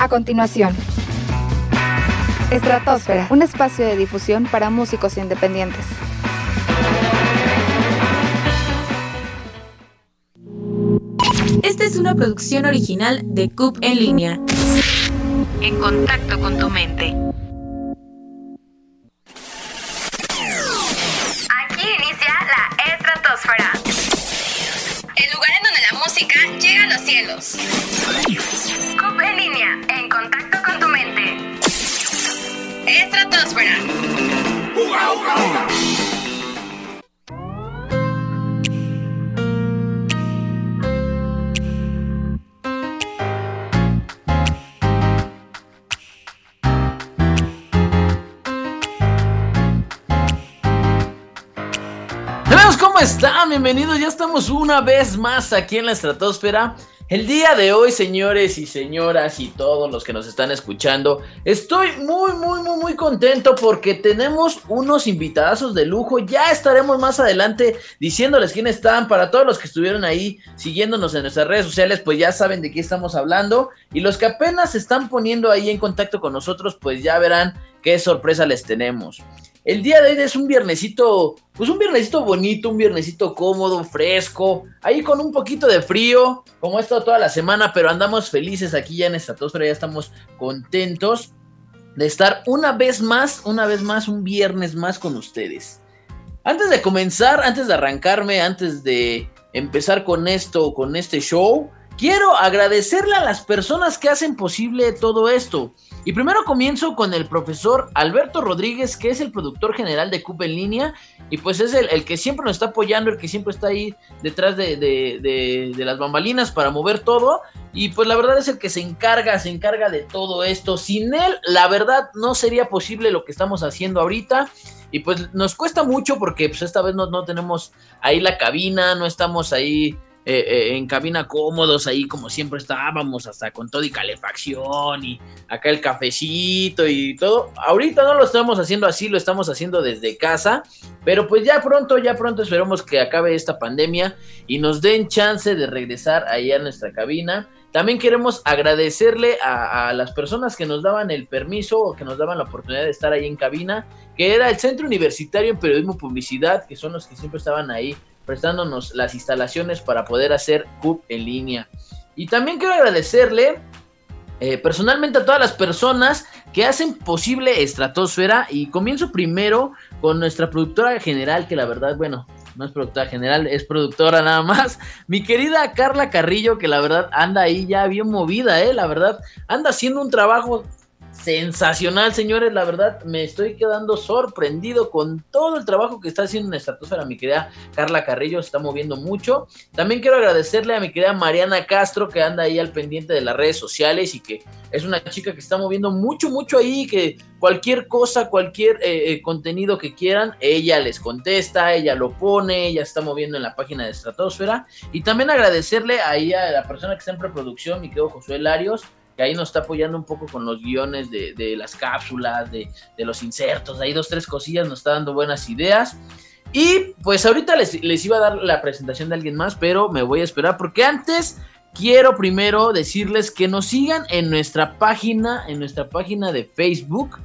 A continuación, Estratosfera, un espacio de difusión para músicos independientes. Esta es una producción original de CUP en línea. En contacto con tu mente. Bienvenidos, ya estamos una vez más aquí en la estratosfera. El día de hoy, señores y señoras y todos los que nos están escuchando, estoy muy, muy, muy, muy contento porque tenemos unos invitadazos de lujo. Ya estaremos más adelante diciéndoles quiénes están. Para todos los que estuvieron ahí siguiéndonos en nuestras redes sociales, pues ya saben de qué estamos hablando. Y los que apenas se están poniendo ahí en contacto con nosotros, pues ya verán qué sorpresa les tenemos. El día de hoy es un viernesito, pues un viernesito bonito, un viernesito cómodo, fresco, ahí con un poquito de frío, como ha toda la semana, pero andamos felices aquí ya en Estratosfera, ya estamos contentos de estar una vez más, una vez más, un viernes más con ustedes. Antes de comenzar, antes de arrancarme, antes de empezar con esto, con este show, quiero agradecerle a las personas que hacen posible todo esto. Y primero comienzo con el profesor Alberto Rodríguez, que es el productor general de CUP en línea, y pues es el, que siempre nos está apoyando, el que siempre está ahí detrás de, de, de, de, las bambalinas para mover todo, y pues la verdad es el que se encarga, se encarga de todo esto. Sin él, la verdad, no sería posible lo que estamos haciendo ahorita. Y pues nos cuesta mucho porque pues esta vez no, no tenemos ahí la cabina, no estamos ahí eh, eh, en cabina cómodos, ahí como siempre estábamos, hasta con todo y calefacción y acá el cafecito y todo. Ahorita no lo estamos haciendo así, lo estamos haciendo desde casa, pero pues ya pronto, ya pronto esperemos que acabe esta pandemia y nos den chance de regresar ahí a nuestra cabina. También queremos agradecerle a, a, las personas que nos daban el permiso o que nos daban la oportunidad de estar ahí en cabina, que era el Centro Universitario en Periodismo y Publicidad, que son los que siempre estaban ahí prestándonos las instalaciones para poder hacer CUP en línea. Y también quiero agradecerle eh, personalmente a todas las personas que hacen posible Estratosfera y comienzo primero con nuestra productora general, que la verdad, bueno, no es productora general, es productora nada más. Mi querida Carla Carrillo, que la verdad anda ahí ya bien movida, ¿eh? La verdad, anda haciendo un trabajo sensacional, señores. La verdad, me estoy quedando sorprendido con todo el trabajo que está haciendo en Estratosfera. Mi querida Carla Carrillo se está moviendo mucho. También quiero agradecerle a mi querida Mariana Castro, que anda ahí al pendiente de las redes sociales y que es una chica que está moviendo mucho, mucho ahí. Que cualquier cosa, cualquier eh, eh, contenido que quieran, ella les contesta, ella lo pone, ella está moviendo en la página de Estratosfera. Y también agradecerle ahí a la persona que está en preproducción, mi querido Josué Larios que ahí nos está apoyando un poco con los guiones de, de las cápsulas, de, de, los insertos, ahí dos, tres cosillas, nos está dando buenas ideas. Y pues ahorita les, les iba a dar la presentación de alguien más, pero me voy a esperar porque antes quiero primero decirles que nos sigan en nuestra página, en nuestra página de Facebook.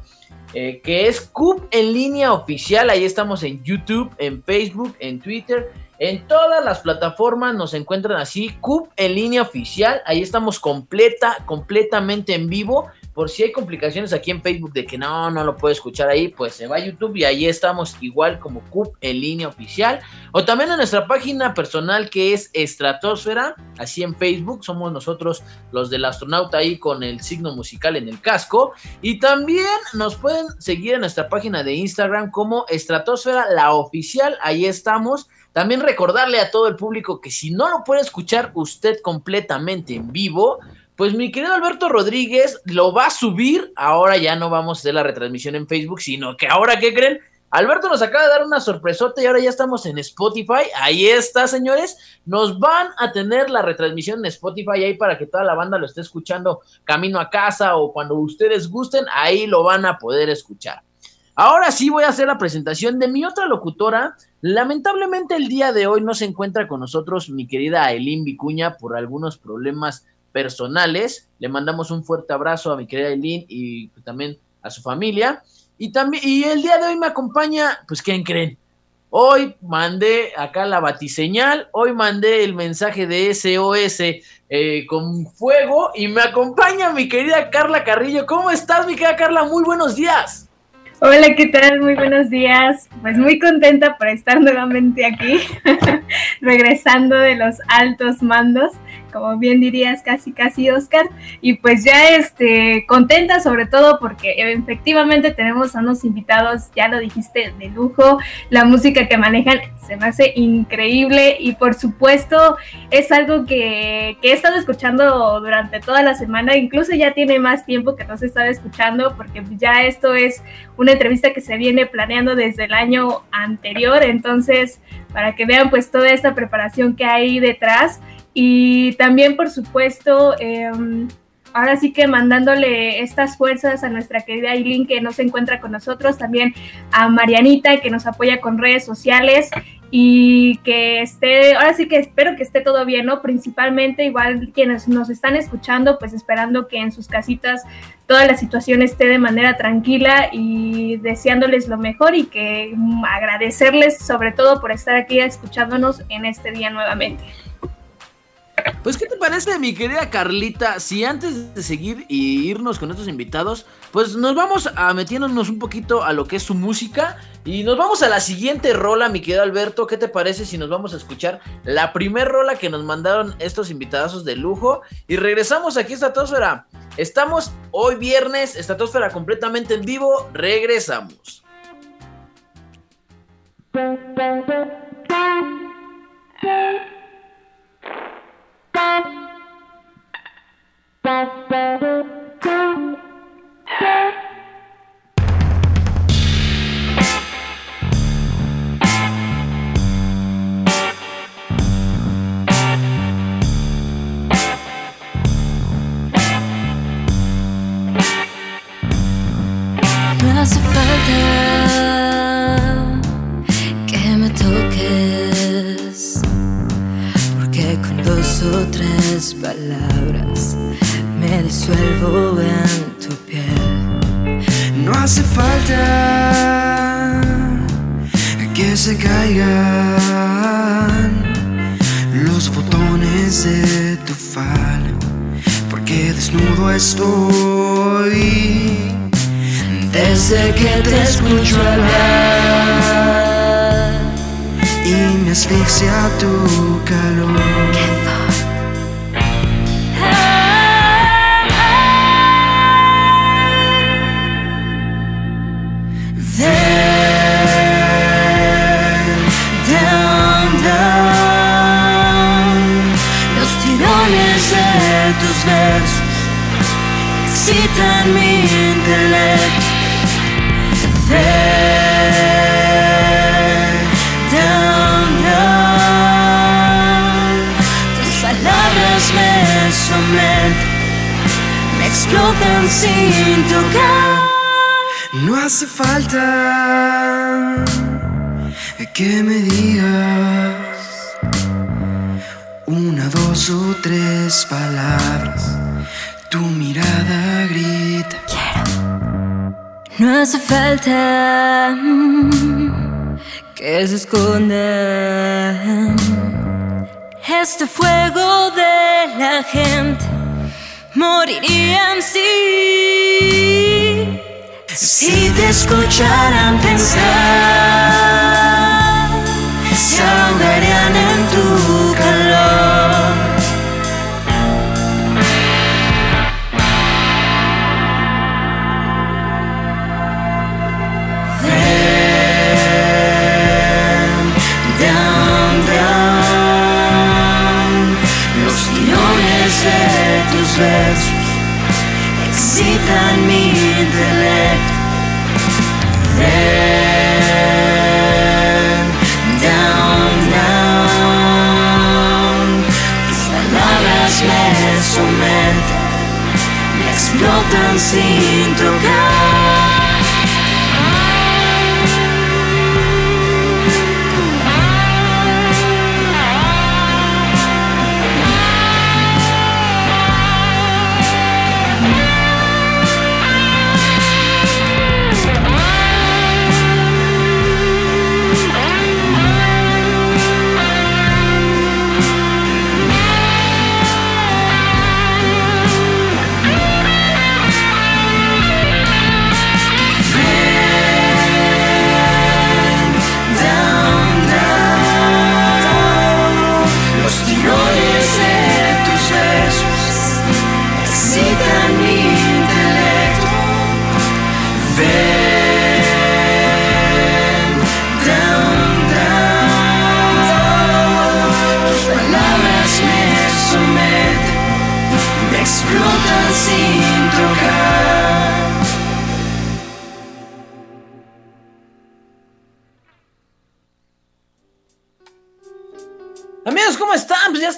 Eh, que es CUP en línea oficial. Ahí estamos en YouTube, en Facebook, en Twitter en todas las plataformas nos encuentran así, CUP en línea oficial, ahí estamos completa, completamente en vivo. Por si hay complicaciones aquí en Facebook de que no, no lo puedo escuchar ahí, pues se va a YouTube y ahí estamos igual como CUP en línea oficial. O también en nuestra página personal que es Estratosfera, así en Facebook, somos nosotros los del astronauta ahí con el signo musical en el casco. Y también nos pueden seguir en nuestra página de Instagram como Estratosfera, la oficial, ahí estamos. También recordarle a todo el público que si no lo puede escuchar usted completamente en vivo, pues mi querido Alberto Rodríguez lo va a subir. Ahora ya no vamos a hacer la retransmisión en Facebook, sino que ahora, ¿qué creen? Alberto nos acaba de dar una sorpresota y ahora ya estamos en Spotify. Ahí está, señores. Nos van a tener la retransmisión en Spotify ahí para que toda la banda lo esté escuchando camino a casa o cuando ustedes gusten, ahí lo van a poder escuchar. Ahora sí voy a hacer la presentación de mi otra locutora. Lamentablemente el día de hoy no se encuentra con nosotros mi querida Elin Vicuña por algunos problemas personales. Le mandamos un fuerte abrazo a mi querida Eileen y también a su familia. Y también, y el día de hoy me acompaña, pues, ¿quién creen? Hoy mandé acá la batiseñal, hoy mandé el mensaje de SOS eh, con fuego y me acompaña mi querida Carla Carrillo. ¿Cómo estás, mi querida Carla? Muy buenos días. Hola, ¿qué tal? Muy buenos días. Pues muy contenta por estar nuevamente aquí, regresando de los altos mandos como bien dirías, casi casi Oscar. Y pues ya este, contenta sobre todo porque efectivamente tenemos a unos invitados, ya lo dijiste, de lujo. La música que manejan se me hace increíble y por supuesto es algo que, que he estado escuchando durante toda la semana, incluso ya tiene más tiempo que no se estaba escuchando porque ya esto es una entrevista que se viene planeando desde el año anterior, entonces para que vean pues toda esta preparación que hay detrás y también, por supuesto, em, ahora sí que mandándole estas fuerzas a nuestra querida Aileen que no se encuentra con nosotros, también a Marianita que nos apoya con redes sociales y que esté, ahora sí que espero que esté todo bien, ¿no? Principalmente igual quienes nos están escuchando, pues esperando que en sus casitas toda la situación esté de manera tranquila y deseándoles lo mejor y que agradecerles sobre todo por estar aquí escuchándonos en este día nuevamente. Pues, ¿qué te parece, mi querida Carlita? Si antes de seguir y irnos con estos invitados, pues nos vamos a metiéndonos un poquito a lo que es su música. Y nos vamos a la siguiente rola, mi querido Alberto. ¿Qué te parece si nos vamos a escuchar la primer rola que nos mandaron estos invitados de lujo? Y regresamos aquí a Estatósfera. Estamos hoy viernes, Estatósfera completamente en vivo. Regresamos. No tres palabras me disuelvo en tu piel. No hace falta que se caigan los botones de tu falda, porque desnudo estoy desde que te escucho hablar y me asfixia tu calor. Versos excitan mi intelecto. Down, down. Tus palabras me someten, me explotan sin tocar. No hace falta que me digas tres palabras. Tu mirada grita. No hace falta mm, que se escondan este fuego de la gente morirían sí Si te escucharan pensar, besos excitan mi intelecto. Ven, down, down. Tus palabras me someten, me explotan sin tocar.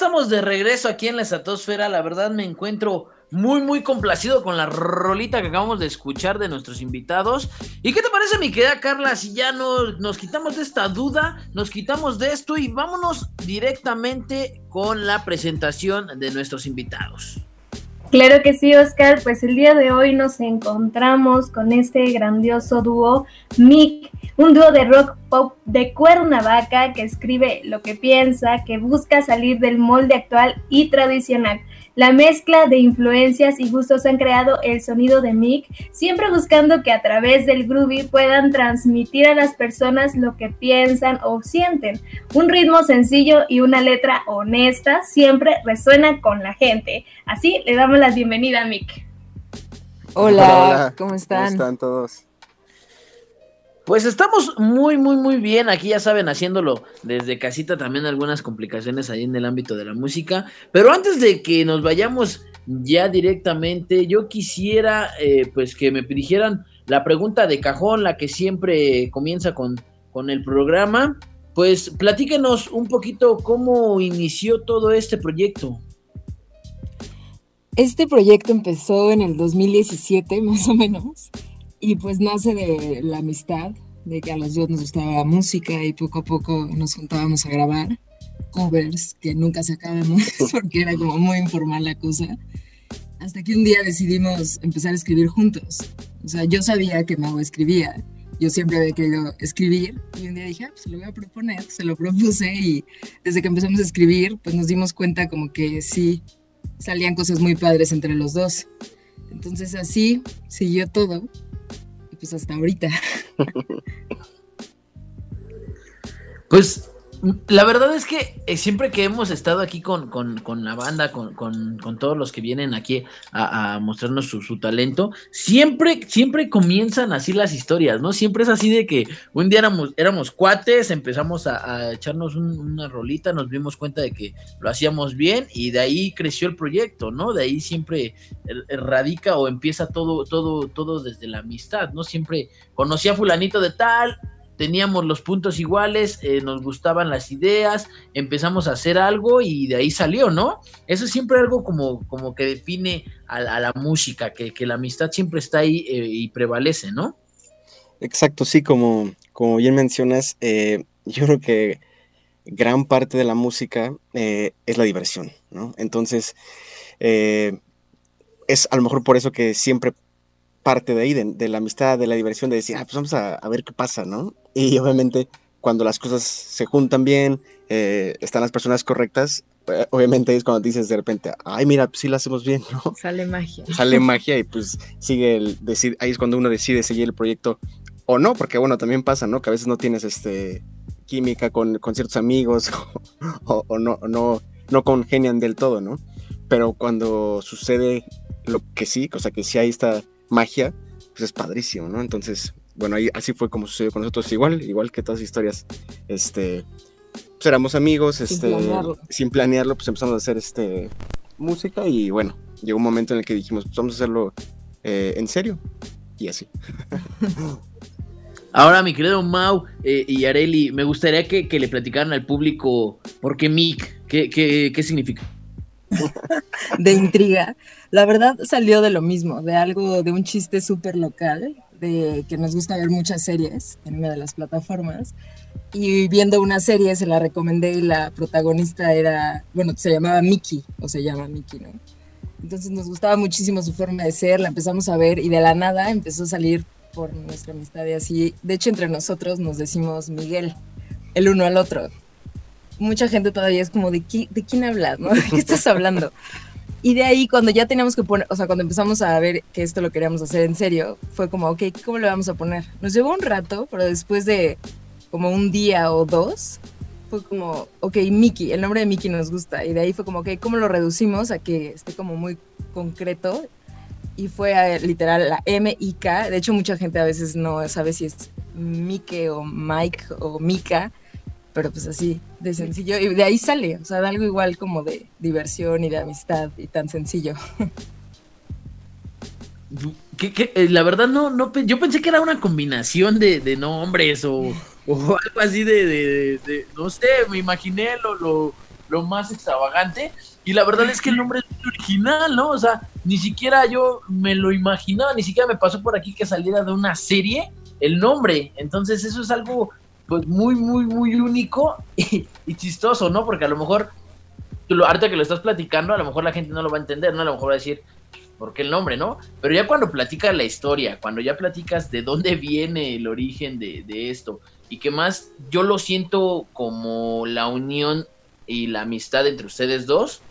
Estamos de regreso aquí en la estratosfera. La verdad me encuentro muy, muy complacido con la rolita que acabamos de escuchar de nuestros invitados. ¿Y qué te parece, mi querida Carla? Si ya no, nos quitamos de esta duda, nos quitamos de esto y vámonos directamente con la presentación de nuestros invitados. Claro que sí, Oscar. Pues el día de hoy nos encontramos con este grandioso dúo, Mick, un dúo de rock pop de Cuernavaca que escribe lo que piensa, que busca salir del molde actual y tradicional. La mezcla de influencias y gustos han creado el sonido de Mick, siempre buscando que a través del groovy puedan transmitir a las personas lo que piensan o sienten. Un ritmo sencillo y una letra honesta siempre resuena con la gente. Así le damos la bienvenida a Mick. Hola, Hola, hola. ¿cómo están? ¿Cómo están todos? Pues estamos muy, muy, muy bien. Aquí ya saben, haciéndolo desde casita también algunas complicaciones ahí en el ámbito de la música. Pero antes de que nos vayamos ya directamente, yo quisiera eh, pues que me dijeran la pregunta de cajón, la que siempre comienza con, con el programa. Pues platíquenos un poquito cómo inició todo este proyecto. Este proyecto empezó en el 2017, más o menos, y pues nace de la amistad, de que a los dos nos gustaba la música y poco a poco nos juntábamos a grabar covers que nunca sacábamos porque era como muy informal la cosa. Hasta que un día decidimos empezar a escribir juntos. O sea, yo sabía que Mau escribía, yo siempre había querido escribir y un día dije, ah, pues lo voy a proponer, se lo propuse y desde que empezamos a escribir, pues nos dimos cuenta como que sí salían cosas muy padres entre los dos. Entonces así siguió todo pues hasta ahorita. Pues la verdad es que eh, siempre que hemos estado aquí con, con, con la banda, con, con, todos los que vienen aquí a, mostrarnos su, su, talento, siempre, siempre comienzan así las historias, ¿no? Siempre es así de que un día éramos, éramos cuates, empezamos a, echarnos un, una rolita, nos dimos cuenta de que lo hacíamos bien y de ahí creció el proyecto, ¿no? De ahí siempre radica o empieza todo, todo, todo desde la amistad, ¿no? Siempre conocí a fulanito de tal, teníamos los puntos iguales, eh, nos gustaban las ideas, empezamos a hacer algo y de ahí salió, ¿no? Eso es siempre algo como, como que define a, la música, que, la amistad siempre está ahí eh, y prevalece, ¿no? Exacto, sí, como, como bien mencionas, eh, yo creo que gran parte de la música es la diversión, ¿no? Entonces, es a lo mejor por eso que siempre parte de ahí, de, de, la amistad, de la diversión, de decir, ah, pues vamos a, a, ver qué pasa, ¿no? Y obviamente cuando las cosas se juntan bien, eh, están las personas correctas, eh, obviamente es cuando dices de repente, ay, mira, pues sí lo hacemos bien, ¿no? Sale magia. Sale magia y pues sigue el decir, ahí es cuando uno decide seguir el proyecto o no, porque bueno, también pasa, ¿no? Que a veces no tienes este química con, con ciertos amigos o, o no, no, no congenian del todo, ¿no? Pero cuando sucede lo que sí, o sea, que sí hay esta magia, pues es padrísimo, ¿no? Entonces, bueno, ahí así fue como sucedió con nosotros, igual, igual que todas las historias, este, pues éramos amigos, sin este, planearlo. sin planearlo, pues empezamos a hacer este música y bueno, llegó un momento en el que dijimos, pues vamos a hacerlo eh, en serio y así. Ahora, mi querido Mau eh, y Areli, me gustaría que, que, le platicaran al público por qué Mick, qué, qué, qué significa. De intriga. La verdad salió de lo mismo, de algo, de un chiste súper local, de que nos gusta ver muchas series en una de las plataformas. Y viendo una serie se la recomendé y la protagonista era, bueno, se llamaba Mickey, o se llama Mickey, ¿no? Entonces nos gustaba muchísimo su forma de ser, la empezamos a ver y de la nada empezó a salir por nuestra amistad y así. De hecho, entre nosotros nos decimos Miguel, el uno al otro. Mucha gente todavía es como, ¿de, qué, de quién hablas? ¿no? ¿De qué estás hablando? Y de ahí, cuando ya teníamos que poner, o sea, cuando empezamos a ver que esto lo queríamos hacer en serio, fue como, ok, ¿cómo le vamos a poner? Nos llevó un rato, pero después de como un día o dos, fue como, ok, Mickey, el nombre de Mickey nos gusta. Y de ahí fue como, ok, ¿cómo lo reducimos a que esté como muy concreto? Y fue a, literal la M-I-K. De hecho, mucha gente a veces no sabe si es Mike o Mike o Mika pero pues así, de sencillo, y de ahí sale, o sea, de algo igual como de diversión y de amistad y tan sencillo. que, eh, la verdad no, no, yo pensé que era una combinación de, nombres o, algo así de, no sé, me imaginé lo, lo, más extravagante. Y la verdad es que el nombre es muy original, ¿no? O sea, ni siquiera yo me lo imaginaba, ni siquiera me pasó por aquí que saliera de una serie el nombre, entonces eso es algo pues muy, muy, muy único y, chistoso, ¿no? Porque a lo mejor, ahorita que lo estás platicando, a lo mejor la gente no lo va a entender, ¿no? A lo mejor va a decir, ¿por qué el nombre, no? Pero ya cuando platicas la historia, cuando ya platicas de dónde viene el origen de, esto, y que más yo lo siento como la unión y la amistad entre ustedes dos,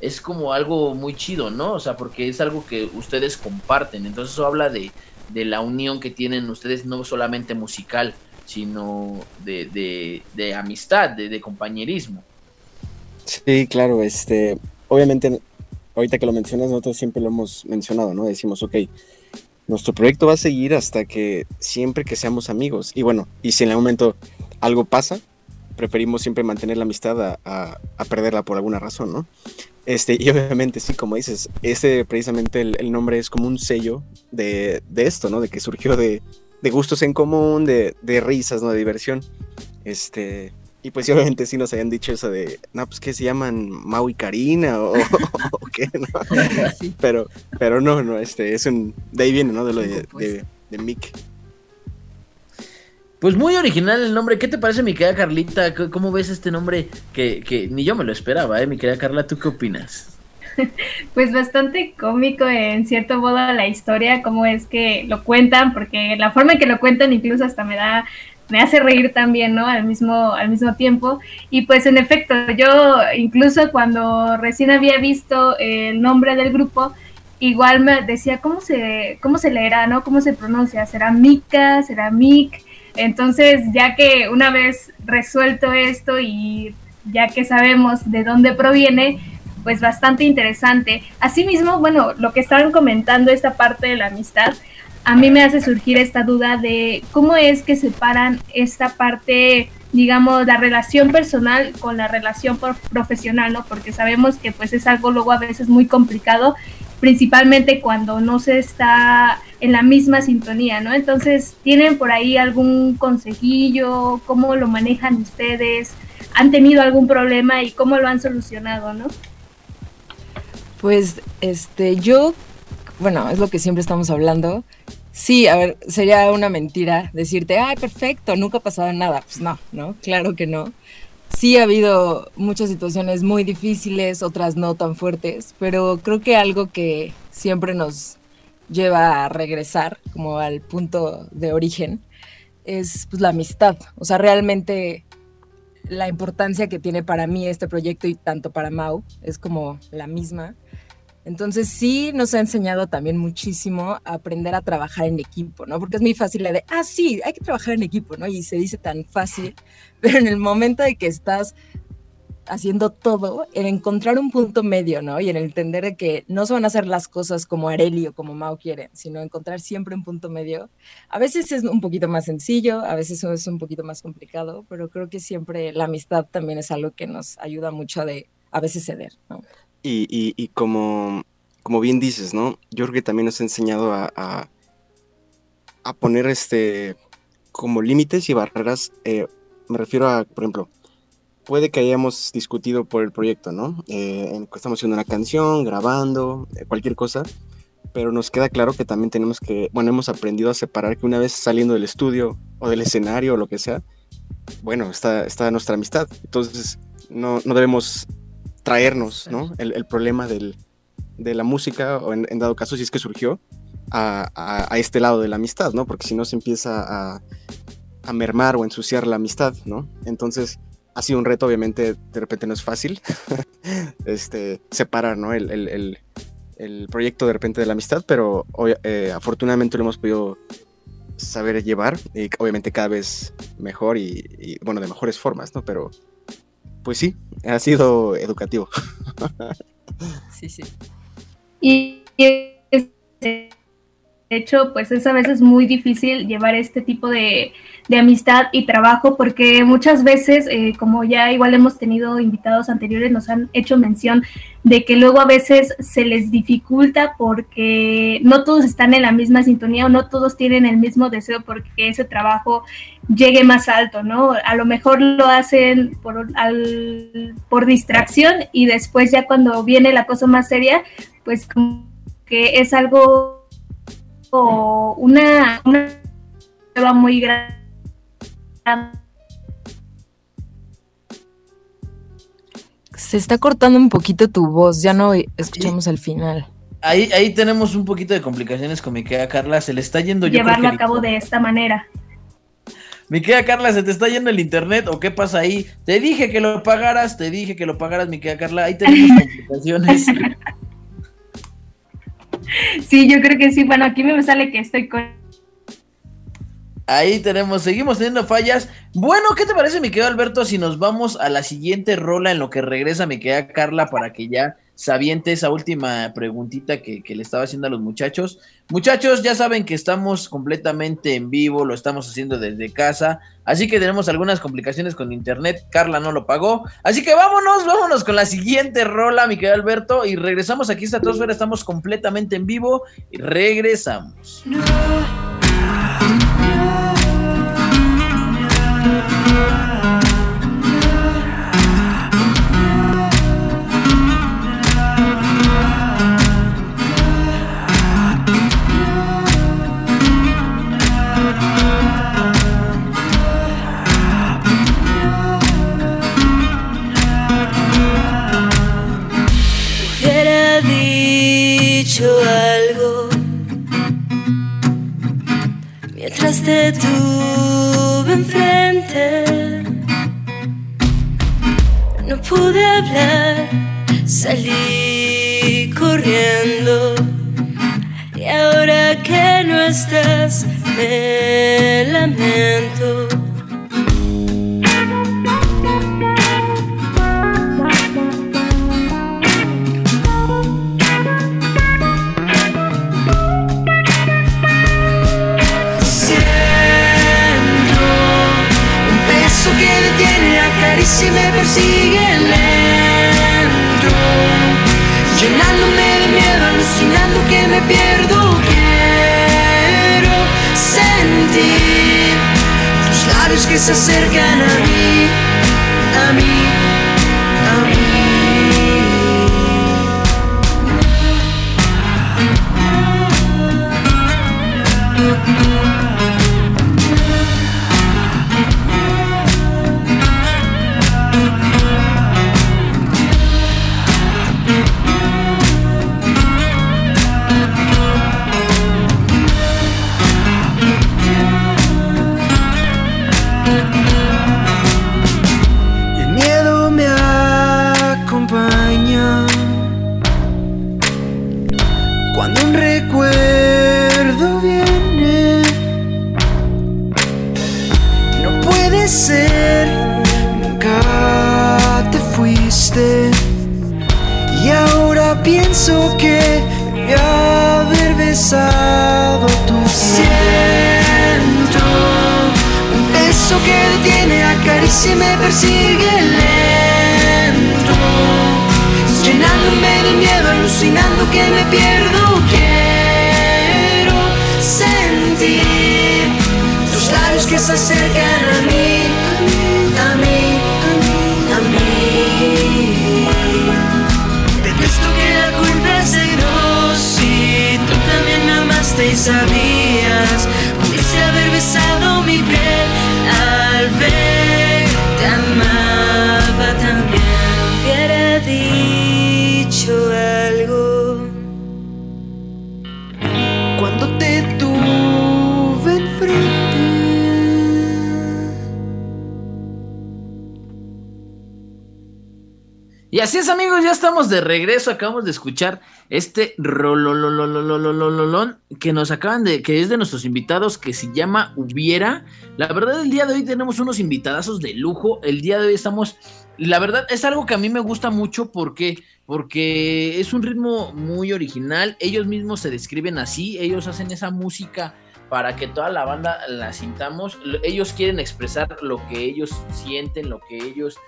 es como algo muy chido, ¿no? O sea, porque es algo que ustedes comparten, entonces eso habla de, de la unión que tienen ustedes, no solamente musical, sino de, de, de amistad, de, de compañerismo. Sí, claro, este, obviamente ahorita que lo mencionas, nosotros siempre lo hemos mencionado, ¿no? Decimos, ok, nuestro proyecto va a seguir hasta que siempre que seamos amigos. Y bueno, y si en algún momento algo pasa, preferimos siempre mantener la amistad a, perderla por alguna razón, ¿no? Este, y obviamente, sí, como dices, ese precisamente el, nombre es como un sello de, esto, ¿no? De que surgió de, gustos en común, de, de risas, ¿no? De diversión. Este, y pues obviamente sí nos habían dicho eso de, no, pues que se llaman Mau y Karina o, qué, ¿no? Pero, pero no, no, este, es un, de ahí viene, ¿no? De lo de, de, Mick. Pues muy original el nombre. ¿Qué te parece, mi querida Carlita? ¿Cómo ves este nombre que, que ni yo me lo esperaba, eh? Mi querida Carla, ¿tú qué opinas? Pues bastante cómico en cierto modo la historia, cómo es que lo cuentan, porque la forma en que lo cuentan incluso hasta me da me hace reír también, ¿no? Al mismo, al mismo tiempo. Y pues en efecto, yo incluso cuando recién había visto el nombre del grupo, igual me decía cómo se, cómo se leerá, ¿no? ¿Cómo se pronuncia? ¿Será Mika? ¿Será Mick? Entonces, ya que una vez resuelto esto y ya que sabemos de dónde proviene, pues bastante interesante. Asimismo, bueno, lo que estaban comentando, esta parte de la amistad, a mí me hace surgir esta duda de cómo es que separan esta parte, digamos, la relación personal con la relación profesional, ¿no? Porque sabemos que pues es algo luego a veces muy complicado, principalmente cuando no se está en la misma sintonía, ¿no? Entonces, ¿tienen por ahí algún consejillo? ¿Cómo lo manejan ustedes? ¿Han tenido algún problema y cómo lo han solucionado, no? Pues, este, yo, bueno, es lo que siempre estamos hablando Sí, a ver, sería una mentira decirte, ay, perfecto, nunca ha pasado nada. Pues no, ¿no? Claro que no. Sí ha habido muchas situaciones muy difíciles, otras no tan fuertes, pero creo que algo que siempre nos lleva a regresar como al punto de origen es pues, la amistad. O sea, realmente la importancia que tiene para mí este proyecto y tanto para Mau es como la misma. Entonces sí nos ha enseñado también muchísimo a aprender a trabajar en equipo, ¿no? Porque es muy fácil la de, ah, sí, hay que trabajar en equipo, ¿no? Y se dice tan fácil, pero en el momento de que estás haciendo todo, en encontrar un punto medio, ¿no? Y en entender que no se van a hacer las cosas como Areli o como Mao quieren, sino encontrar siempre un punto medio. A veces es un poquito más sencillo, a veces es un poquito más complicado, pero creo que siempre la amistad también es algo que nos ayuda mucho de a veces ceder, ¿no? Y, como, como bien dices, ¿no? Yo creo que también nos ha enseñado a, a, poner este como límites y barreras. Eh, me refiero a, por ejemplo, puede que hayamos discutido por el proyecto, ¿no? Eh, estamos haciendo una canción, grabando, eh, cualquier cosa, pero nos queda claro que también tenemos que, bueno, hemos aprendido a separar que una vez saliendo del estudio o del escenario o lo que sea, bueno, está, está nuestra amistad. Entonces, no, no debemos traernos ¿no? el, problema del, de la música, o en, dado caso si es que surgió, a, a, este lado de la amistad, ¿no? Porque si no se empieza a, a, mermar o ensuciar la amistad, ¿no? Entonces ha sido un reto, obviamente de repente no es fácil este, separar, ¿no? El, el, el, proyecto de repente de la amistad, pero eh, afortunadamente lo hemos podido saber llevar y obviamente cada vez mejor y, y, bueno, de mejores formas, ¿no? Pero pues sí, ha sido educativo. Sí, sí. Y este, hecho, pues es a veces muy difícil llevar este tipo de, amistad y trabajo porque muchas veces, eh, como ya igual hemos tenido invitados anteriores, nos han hecho mención de que luego a veces se les dificulta porque no todos están en la misma sintonía o no todos tienen el mismo deseo porque ese trabajo llegue más alto, ¿no? A lo mejor lo hacen por, por distracción y después ya cuando viene la cosa más seria, pues que es algo una, una prueba muy grande. Se está cortando un poquito tu voz, ya no escuchamos al final. Ahí, ahí tenemos un poquito de complicaciones con mi querida Carla, se le está yendo yo Llevarlo a cabo de esta manera. Mi querida Carla, ¿se te está yendo el internet o qué pasa ahí? Te dije que lo pagaras, te dije que lo pagaras, mi querida Carla. Ahí tenemos complicaciones. Sí, yo creo que sí. Bueno, aquí me sale que estoy con. Ahí tenemos, seguimos teniendo fallas. Bueno, ¿qué te parece, mi querido Alberto, si nos vamos a la siguiente rola en lo que regresa mi querida Carla para que ya sabiente esa última preguntita que, le estaba haciendo a los muchachos. Muchachos, ya saben que estamos completamente en vivo, lo estamos haciendo desde casa, así que tenemos algunas complicaciones con internet, Carla no lo pagó, así que vámonos, vámonos con la siguiente rola, mi querido Alberto, y regresamos aquí a Estratosfera, estamos completamente en vivo y regresamos. Te tuve enfrente. No pude hablar, salí corriendo. Y ahora que no estás, me lamento. Si me persigue lento, llenándome de miedo, alucinando que me pierdo. Quiero sentir tus labios que se acercan a mí, a mí, nunca te fuiste. Y ahora pienso que debí haber besado tu siento un beso que detiene acaricia y me persigue lento. Llenándome de miedo alucinando que me pierdo. Quiero sentir que se acercan a mí, a mí, a mí. Detesto que la culpa es de dos y tú también me amaste y sabías. Así es, amigos, ya estamos de regreso. Acabamos de escuchar este rololololololololón que nos acaban de, que es de nuestros invitados, que se llama Hubiera. La verdad, el día de hoy tenemos unos invitadazos de lujo. El día de hoy estamos, la verdad, es algo que a mí me gusta mucho porque porque es un ritmo muy original, ellos mismos se describen así, ellos hacen esa música para que toda la banda la sintamos, ellos quieren expresar lo que ellos sienten, lo que ellos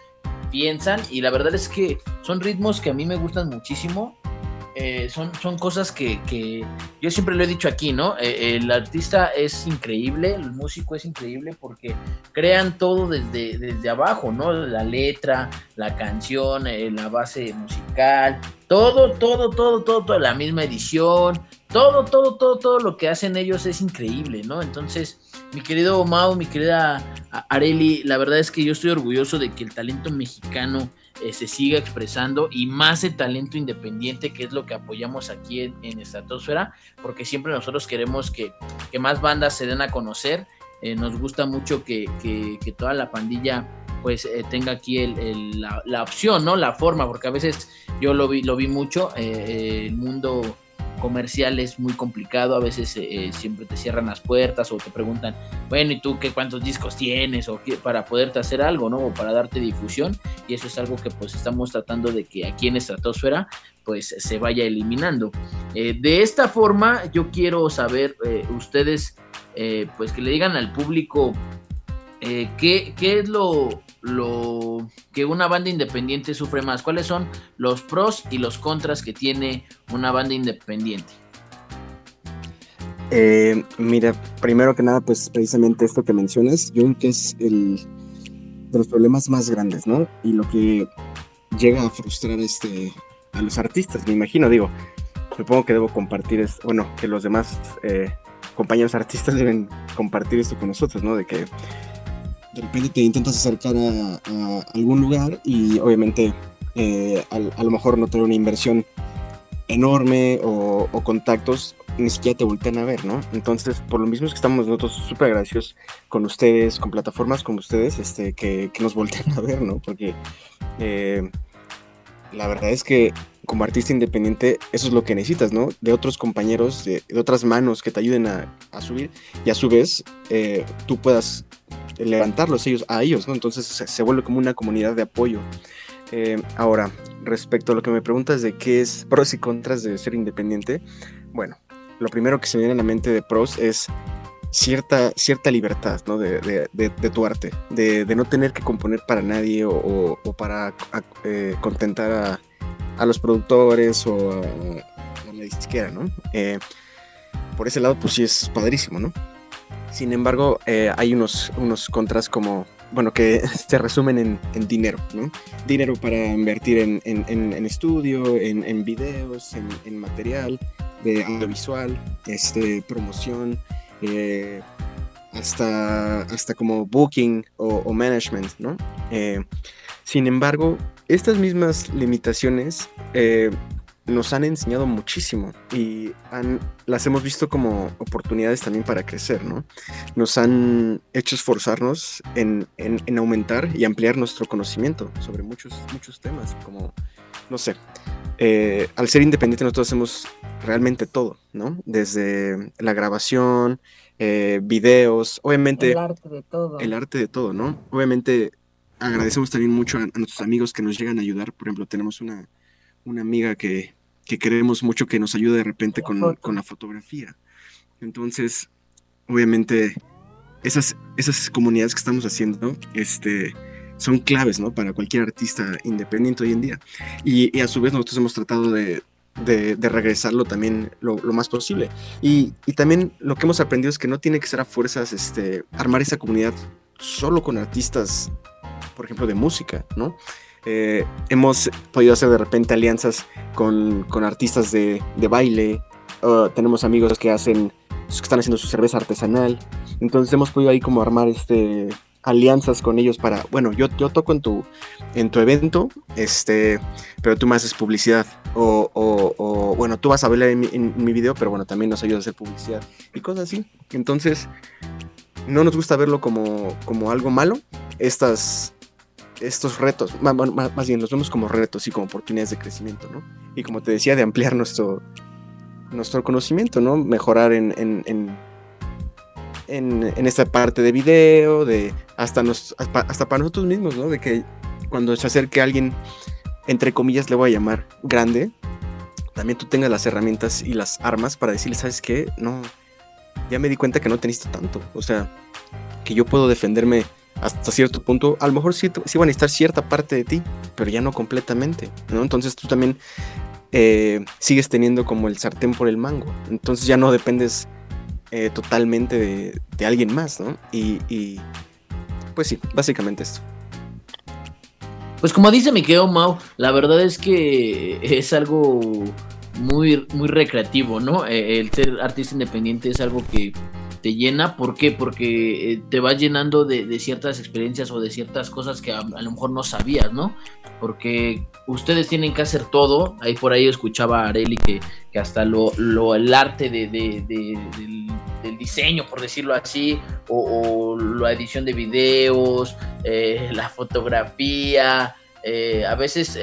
piensan y la verdad es que son ritmos que a mí me gustan muchísimo eh, son, son cosas que, yo siempre lo he dicho aquí, ¿no? Eh, el artista es increíble, el músico es increíble porque crean todo desde, desde abajo, ¿no? La letra, la canción, eh, la base musical, todo, todo, todo, todo, toda la misma edición, todo, todo, todo, todo lo que hacen ellos es increíble, ¿no? Entonces, mi querido Mau, mi querida Areli, la verdad es que yo estoy orgulloso de que el talento mexicano eh, se siga expresando y más el talento independiente, que es lo que apoyamos aquí en, en Estratosfera, porque siempre nosotros queremos que, más bandas se den a conocer. Eh, nos gusta mucho que, toda la pandilla pues eh, tenga aquí la, opción, ¿no? La forma, porque a veces yo lo vi, lo vi mucho, el mundo comercial es muy complicado, a veces eh, eh, siempre te cierran las puertas o te preguntan, bueno, ¿y tú qué cuántos discos tienes? o para poderte hacer algo, ¿no? O para darte difusión y eso es algo que pues estamos tratando de que aquí en Estratosfera pues se vaya eliminando. Eh, de esta forma yo quiero saber ustedes pues que le digan al público ¿qué, ¿qué, es lo, lo que una banda independiente sufre más? ¿Cuáles son los pros y los contras que tiene una banda independiente? Eh, mira, primero que nada, pues precisamente esto que mencionas, yo creo que es el de los problemas más grandes, ¿no? Y lo que llega a frustrar este, a los artistas, me imagino, digo, supongo que debo compartir, esto, bueno, que los demás eh, compañeros artistas deben compartir esto con nosotros, ¿no? De que de repente te intentas acercar a, algún lugar y obviamente eh, a, lo mejor no tener una inversión enorme o, contactos, ni siquiera te voltean a ver, ¿no? Entonces, por lo mismo es que estamos nosotros súper agradecidos con ustedes, con plataformas como ustedes, este, que, nos voltean a ver, ¿no? Porque eh, la verdad es que como artista independiente, eso es lo que necesitas, ¿no? De otros compañeros, de, otras manos que te ayuden a, subir y a su vez eh, tú puedas levantarlos ellos, a ellos, ¿no? Entonces se, vuelve como una comunidad de apoyo. Eh, ahora, respecto a lo que me preguntas de qué es pros y contras de ser independiente, bueno, lo primero que se viene a la mente de pros es cierta, cierta libertad ¿no? de, tu arte, de, no tener que componer para nadie o, para eh, contentar a, los productores o a, la disquera, ¿no? Eh, por ese lado, pues sí es padrísimo, ¿no? Sin embargo, eh, hay unos, unos contras como, bueno, que se resumen en, dinero, ¿no? Dinero para invertir en, en, estudio, en, videos, en, material de audiovisual, este, promoción, eh, hasta, hasta como booking o, management, ¿no? Eh, sin embargo, estas mismas limitaciones nos han enseñado muchísimo y las hemos visto como oportunidades también para crecer, ¿no? Nos han hecho esforzarnos en, aumentar y ampliar nuestro conocimiento sobre muchos, muchos temas, como, no sé, eh, al ser independiente nosotros hacemos realmente todo, ¿no? Desde la grabación, eh, videos, obviamente... El arte de todo. El arte de todo, ¿no? Obviamente agradecemos también mucho a, a nuestros amigos que nos llegan a ayudar, por ejemplo, tenemos una una amiga que que queremos mucho que nos ayude de repente con, la fotografía. Entonces, obviamente, esas, esas comunidades que estamos haciendo este, son claves ¿no? para cualquier artista independiente hoy en día. Y, a su vez nosotros hemos tratado de, regresarlo también lo, más posible. Y, también lo que hemos aprendido es que no tiene que ser a fuerzas este, armar esa comunidad solo con artistas, por ejemplo, de música, ¿no? Eh, hemos podido hacer de repente alianzas con, artistas de, baile. tenemos amigos que hacen que están haciendo su cerveza artesanal. Entonces hemos podido ahí como armar este alianzas con ellos para, bueno, yo, yo toco en tu, en tu evento, este, pero tú me haces publicidad. O, bueno, tú vas a verla en en mi, video, pero bueno, también nos ayuda a hacer publicidad y cosas así. Entonces, no nos gusta verlo como, como algo malo, estas, estos retos, más, bien los vemos como retos y como oportunidades de crecimiento, ¿no? Y como te decía, de ampliar nuestro, nuestro conocimiento, ¿no? Mejorar en, en, en, esta parte de video, de hasta, hasta para nosotros mismos, ¿no? De que cuando se acerque alguien entre comillas le voy a llamar grande, también tú tengas las herramientas y las armas para decirle, ¿sabes qué? No, ya me di cuenta que no teniste tanto. O sea, que yo puedo defenderme hasta cierto punto. A lo mejor sí, sí van a necesitar cierta parte de ti, pero ya no completamente, ¿no? Entonces tú también eh, sigues teniendo como el sartén por el mango. Entonces ya no dependes eh, totalmente de, alguien más, ¿no? Y, y, pues sí, básicamente esto. Pues como dice mi querido Mau, la verdad es que es algo muy, muy recreativo, ¿no? Eh, el ser artista independiente es algo que te llena. ¿Por qué? Porque eh, te vas llenando de, ciertas experiencias o de ciertas cosas que a, lo mejor no sabías, ¿no? Porque ustedes tienen que hacer todo. Ahí por ahí escuchaba a Areli que, que hasta lo, el arte de, del, diseño, por decirlo así, o, la edición de videos, eh, la fotografía. Eh, a veces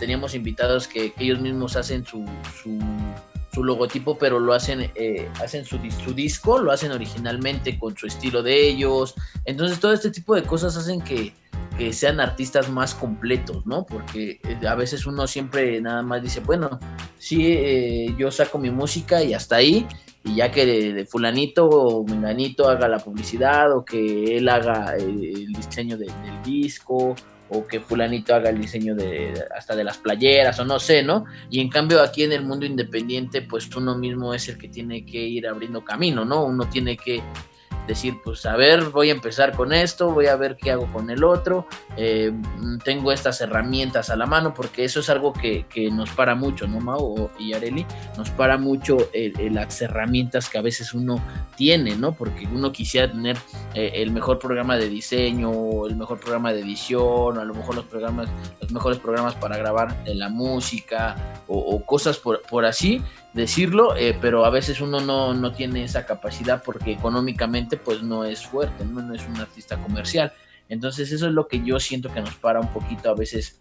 teníamos invitados que, ellos mismos hacen su su logotipo, pero lo hacen, eh, hacen su, su, disco, lo hacen originalmente con su estilo de ellos. Entonces todo este tipo de cosas hacen que, que sean artistas más completos, ¿no? Porque eh, a veces uno siempre nada más dice, bueno, sí, eh, yo saco mi música y hasta ahí, y ya que de, fulanito o menganito haga la publicidad o que él haga el, diseño del disco o que fulanito haga el diseño de hasta de las playeras o no sé, ¿no? Y en cambio aquí en el mundo independiente pues uno mismo es el que tiene que ir abriendo camino, ¿no? Uno tiene que decir, pues a ver, voy a empezar con esto, voy a ver qué hago con el otro, eh, tengo estas herramientas a la mano, porque eso es algo que, nos para mucho, ¿no, Mau y Areli? Nos para mucho las herramientas que a veces uno tiene, ¿no? Porque uno quisiera tener eh, el mejor programa de diseño, el mejor programa de edición, a lo mejor los programas, los mejores programas para grabar la música o, cosas por, por así, decirlo, eh, pero a veces uno no, no, tiene esa capacidad porque económicamente pues no es fuerte, ¿no? no es un artista comercial. Entonces eso es lo que yo siento que nos para un poquito a veces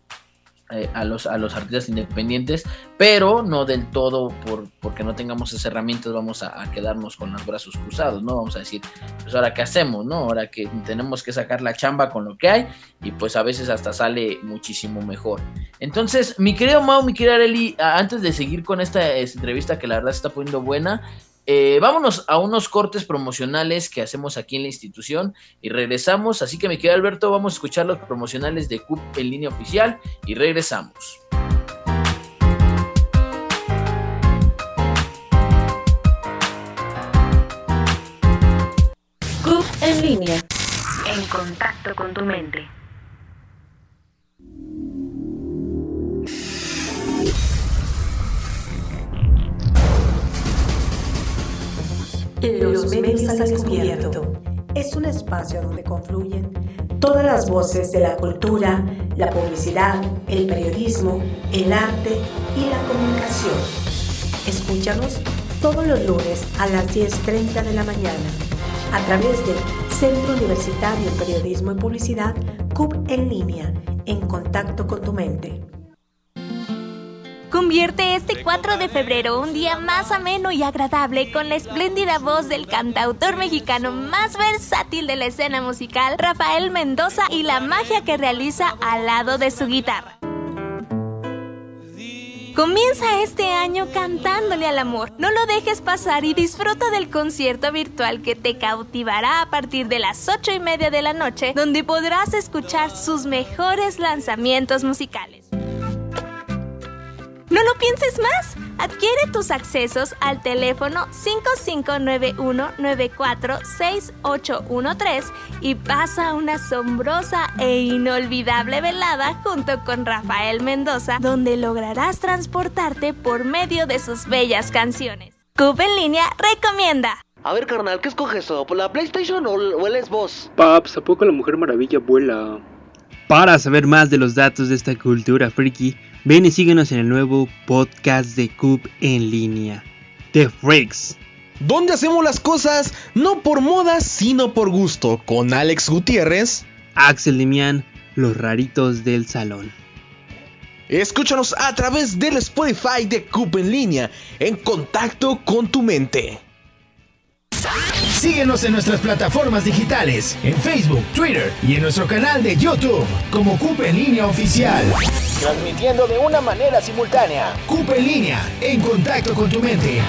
eh, a, los, a los artistas independientes, pero no del todo por, porque no tengamos esas herramientas vamos a, quedarnos con los brazos cruzados, ¿no? Vamos a decir, pues ahora qué hacemos, ¿no? Ahora que tenemos que sacar la chamba con lo que hay y pues a veces hasta sale muchísimo mejor. Entonces, mi querido Mau, mi querida Areli, antes de seguir con esta entrevista que la verdad se está poniendo buena, eh, vámonos a unos cortes promocionales que hacemos aquí en la institución y regresamos. Así que, mi querido Alberto, vamos a escuchar los promocionales de CUP en línea oficial y regresamos. CUP en línea. En contacto con tu mente. Los medios al descubierto es un espacio donde confluyen todas las voces de la cultura, la publicidad, el periodismo, el arte y la comunicación. Escúchanos todos los lunes a las 10.30 de la mañana a través del Centro Universitario de Periodismo y Publicidad CUB en línea, en contacto con tu mente. Convierte este 4 de febrero un día más ameno y agradable con la espléndida voz del cantautor mexicano más versátil de la escena musical, Rafael Mendoza, y la magia que realiza al lado de su guitarra. Comienza este año cantándole al amor. No lo dejes pasar y disfruta del concierto virtual que te cautivará a partir de las 8 y media de la noche, donde podrás escuchar sus mejores lanzamientos musicales. No lo pienses más. Adquiere tus accesos al teléfono 5591-946813 y pasa una asombrosa e inolvidable velada junto con Rafael Mendoza, donde lograrás transportarte por medio de sus bellas canciones. Cube en línea recomienda. A ver, carnal, ¿qué escoges? ¿La PlayStation o el Xbox? Paps, ¿a poco la Mujer Maravilla vuela? Para saber más de los datos de esta cultura friki, ven y síguenos en el nuevo podcast de Coop en línea, The Freaks. Donde hacemos las cosas no por moda, sino por gusto, con Alex Gutiérrez, Axel Dimian, los raritos del salón. Escúchanos a través del Spotify de Coop en línea, en contacto con tu mente. Síguenos en nuestras plataformas digitales, en Facebook, Twitter y en nuestro canal de YouTube como CUP en línea oficial. Transmitiendo de una manera simultánea. CUP en línea, en contacto con tu mente.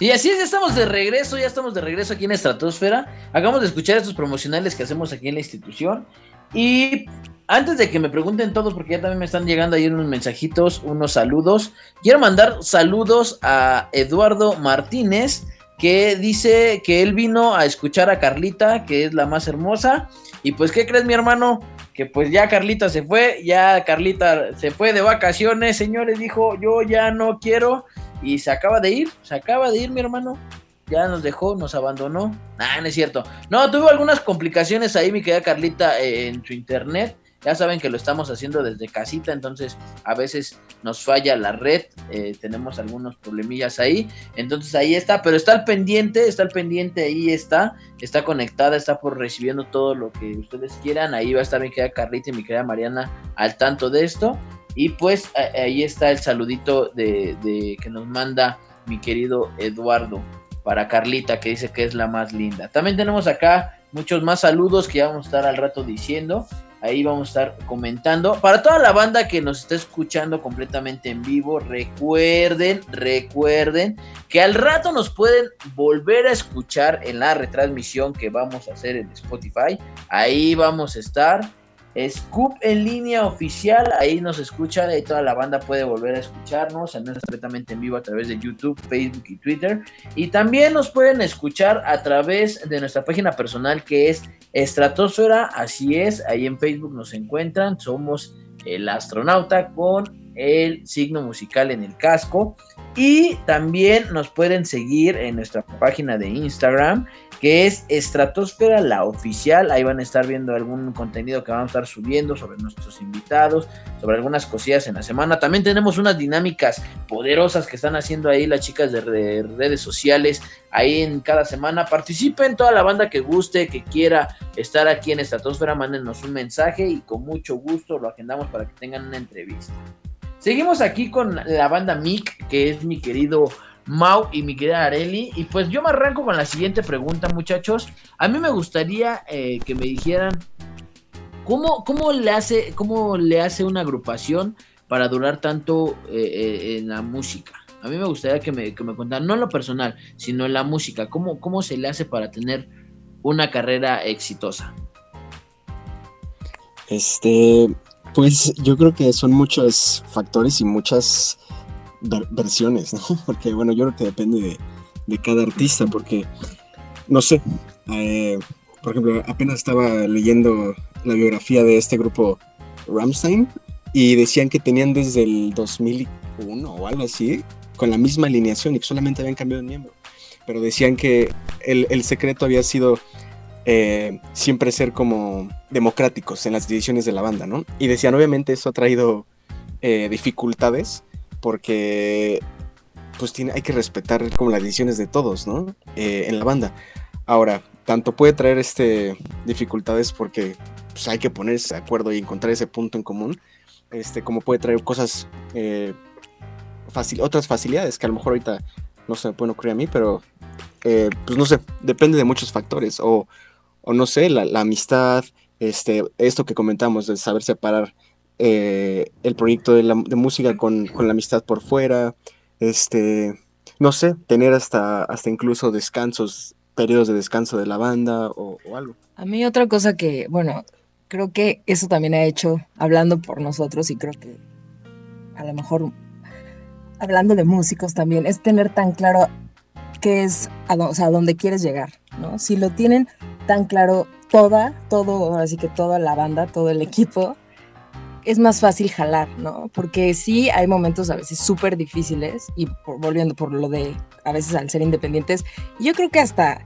Y así es, ya estamos de regreso, ya estamos de regreso aquí en Estratosfera. Acabamos de escuchar estos promocionales que hacemos aquí en la institución. Y antes de que me pregunten todos, porque ya también me están llegando ahí unos mensajitos, unos saludos. Quiero mandar saludos a Eduardo Martínez, que dice que él vino a escuchar a Carlita, que es la más hermosa. Y pues, ¿qué crees, mi hermano? Que pues ya Carlita se fue, ya Carlita se fue de vacaciones, señores, dijo, yo ya no quiero. Y se acaba de ir, se acaba de ir, mi hermano. Ya nos dejó, nos abandonó. Ah, no es cierto. No, tuvo algunas complicaciones ahí, mi querida Carlita, eh, en su internet. Ya saben que lo estamos haciendo desde casita, entonces a veces nos falla la red, eh, tenemos algunos problemillas ahí, entonces ahí está, pero está al pendiente, está al pendiente, ahí está, está conectada, está por recibiendo todo lo que ustedes quieran, ahí va a estar mi querida Carlita y mi querida Mariana al tanto de esto, y pues ahí está el saludito de, de que nos manda mi querido Eduardo para Carlita, que dice que es la más linda. También tenemos acá muchos más saludos que ya vamos a estar al rato diciendo. Ahí vamos a estar comentando. Para toda la banda que nos está escuchando completamente en vivo, recuerden, recuerden que al rato nos pueden volver a escuchar en la retransmisión que vamos a hacer en Spotify. Ahí vamos a estar. Scoop en línea oficial, ahí nos escuchan, ahí toda la banda puede volver a escucharnos, en completamente en vivo a través de YouTube, Facebook y Twitter. Y también nos pueden escuchar a través de nuestra página personal que es Estratosfera, así es, ahí en Facebook nos encuentran, somos el astronauta con el signo musical en el casco. Y también nos pueden seguir en nuestra página de Instagram, que es Estratosfera la oficial. Ahí van a estar viendo algún contenido que vamos a estar subiendo sobre nuestros invitados, sobre algunas cosillas en la semana. También tenemos unas dinámicas poderosas que están haciendo ahí las chicas de redes sociales. Ahí en cada semana participen toda la banda que guste, que quiera estar aquí en Estratosfera, mándenos un mensaje y con mucho gusto lo agendamos para que tengan una entrevista. Seguimos aquí con la banda Mick, que es mi querido Mau y mi querida Areli. Y pues yo me arranco con la siguiente pregunta, muchachos. A mí me gustaría eh, que me dijeran cómo, cómo, le hace, cómo le hace una agrupación para durar tanto eh, eh, en la música. A mí me gustaría que me, que me contaran, no en lo personal, sino en la música. ¿Cómo, ¿Cómo se le hace para tener una carrera exitosa? Este, pues yo creo que son muchos factores y muchas versiones, ¿no? Porque bueno, yo creo que depende de, cada artista, porque no sé, eh, por ejemplo, apenas estaba leyendo la biografía de este grupo Ramstein y decían que tenían desde el 2001 o algo así, con la misma alineación y que solamente habían cambiado de miembro. Pero decían que el, secreto había sido eh, siempre ser como democráticos en las decisiones de la banda, ¿no? Y decían, obviamente eso ha traído eh, dificultades porque pues tiene, hay que respetar como las decisiones de todos, ¿no? Eh, en la banda. Ahora, tanto puede traer este, dificultades porque pues, hay que ponerse de acuerdo y encontrar ese punto en común, este, como puede traer cosas, otras facilidades que a lo mejor ahorita no se me pueden ocurrir a mí, pero pues no sé, depende de muchos factores. O, o no sé, la, amistad, este, esto que comentamos, de saber separar eh, el proyecto de, la, música con, la amistad por fuera, este, no sé, tener hasta, hasta incluso descansos, periodos de descanso de la banda o, algo. A mí otra cosa que, bueno, creo que eso también ha hecho, hablando por nosotros y creo que a lo mejor hablando de músicos también, es tener tan claro qué es, o sea, a dónde quieres llegar, ¿no? Si lo tienen tan claro toda, todo, así que toda la banda, todo el equipo, es más fácil jalar, ¿no? Porque sí hay momentos a veces súper difíciles y volviendo por lo de a veces al ser independientes, yo creo que hasta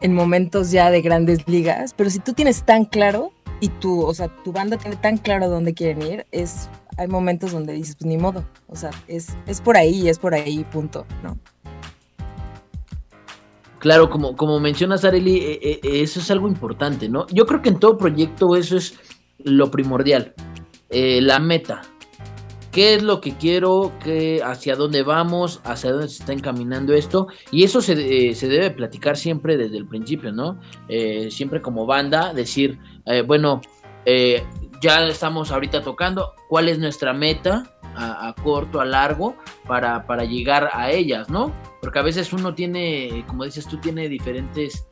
en momentos ya de grandes ligas, pero si tú tienes tan claro y tú, o sea, tu banda tiene tan claro dónde quieren ir, es hay momentos donde dices, pues ni modo, o sea, es, es por ahí, es por ahí, punto, ¿no? Claro, como, como mencionas, Areli, eh, eh, eso es algo importante, ¿no? Yo creo que en todo proyecto eso es lo primordial, eh, la meta. qué es lo que quiero, qué, hacia dónde vamos, hacia dónde se está encaminando esto. Y eso se, eh, se debe platicar siempre desde el principio, ¿no? Eh, siempre como banda, decir, bueno, ya estamos ahorita tocando, ¿cuál es nuestra meta? A, a, corto, a largo, para, para llegar a ellas, ¿no? Porque a veces uno tiene, como dices tú, tiene diferentes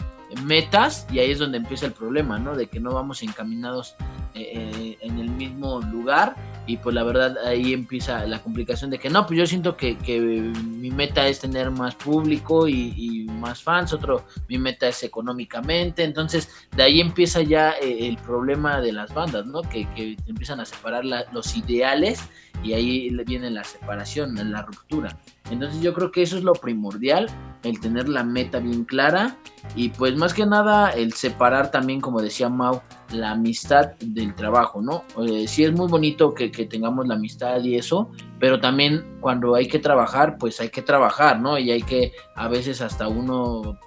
metas y ahí es donde empieza el problema, ¿no? De que no vamos encaminados eh, eh, en el mismo lugar y pues la verdad ahí empieza la complicación de que no, pues yo siento que, que mi meta es tener más público y, más fans, otro, mi meta es económicamente, entonces de ahí empieza ya eh, el problema de las bandas, ¿no? Que, que empiezan a separar los ideales y ahí viene la separación, la ruptura. Entonces yo creo que eso es lo primordial, el tener la meta bien clara y pues más que nada el separar también, como decía Mau, la amistad del trabajo, ¿no? Eh, sí es muy bonito que, tengamos la amistad y eso, pero también cuando hay que trabajar, pues hay que trabajar, ¿no? Y hay que a veces hasta uno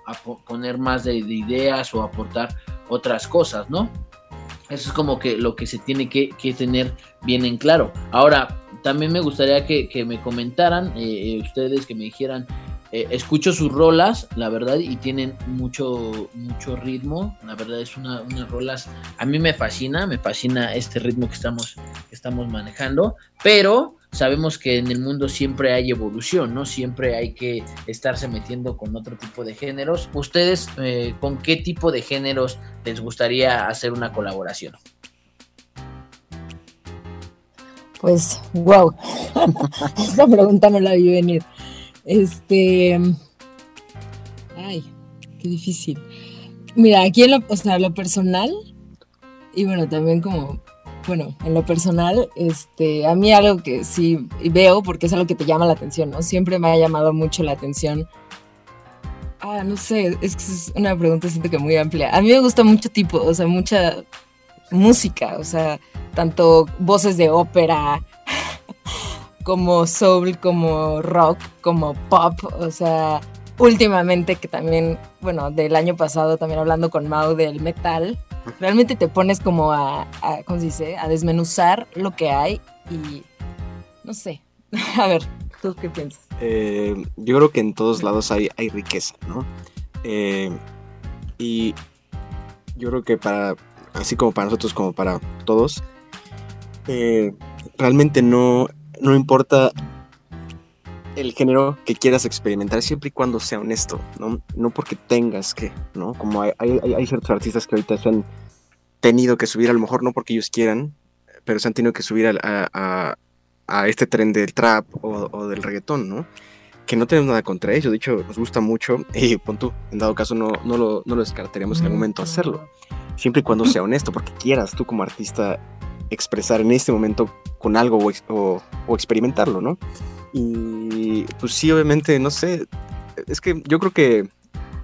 poner más de, ideas o aportar otras cosas, ¿no? Eso es como que lo que se tiene que, que tener bien en claro. Ahora, también me gustaría que, me comentaran, eh, eh, ustedes que me dijeran, eh, escucho sus rolas, la verdad, y tienen mucho, mucho ritmo, la verdad es una, unas rolas, a mí me fascina, me fascina este ritmo que estamos, que estamos manejando, pero sabemos que en el mundo siempre hay evolución, ¿no? Siempre hay que estarse metiendo con otro tipo de géneros. ¿Ustedes con qué tipo de géneros les gustaría hacer una colaboración? Pues, wow. Esa pregunta no la vi venir. Este. Ay, qué difícil. Mira, aquí en lo, o sea, lo personal, y bueno, también como, bueno, en lo personal, este, a mí algo que sí veo, porque es algo que te llama la atención, ¿no? Siempre me ha llamado mucho la atención. Ah, no sé, es que es una pregunta siento que muy amplia. A mí me gusta mucho tipo, o sea, mucha música, o sea, tanto voces de ópera como soul, como rock, como pop, o sea, últimamente que también, bueno, del año pasado también hablando con Mau del metal, realmente te pones como a, ¿cómo se dice? A desmenuzar lo que hay y no sé, a ver, ¿tú qué piensas? Eh, yo creo que en todos lados hay, riqueza, ¿no? Eh, y yo creo que para, así como para nosotros como para todos, eh, realmente no, no importa el género que quieras experimentar siempre y cuando sea honesto, ¿no? No porque tengas que, ¿no? Como hay, hay, ciertos artistas que ahorita se han tenido que subir, a lo mejor no porque ellos quieran, pero se han tenido que subir a, a, este tren del trap o, del reggaetón, ¿no? Que no tenemos nada contra ellos, de hecho nos gusta mucho y pon tú, en dado caso no, no, lo, no lo descartaríamos en algún momento hacerlo, siempre y cuando sea honesto, porque quieras tú como artista expresar en este momento con algo o, o, experimentarlo, ¿no? Y pues sí, obviamente, no sé, es que yo creo que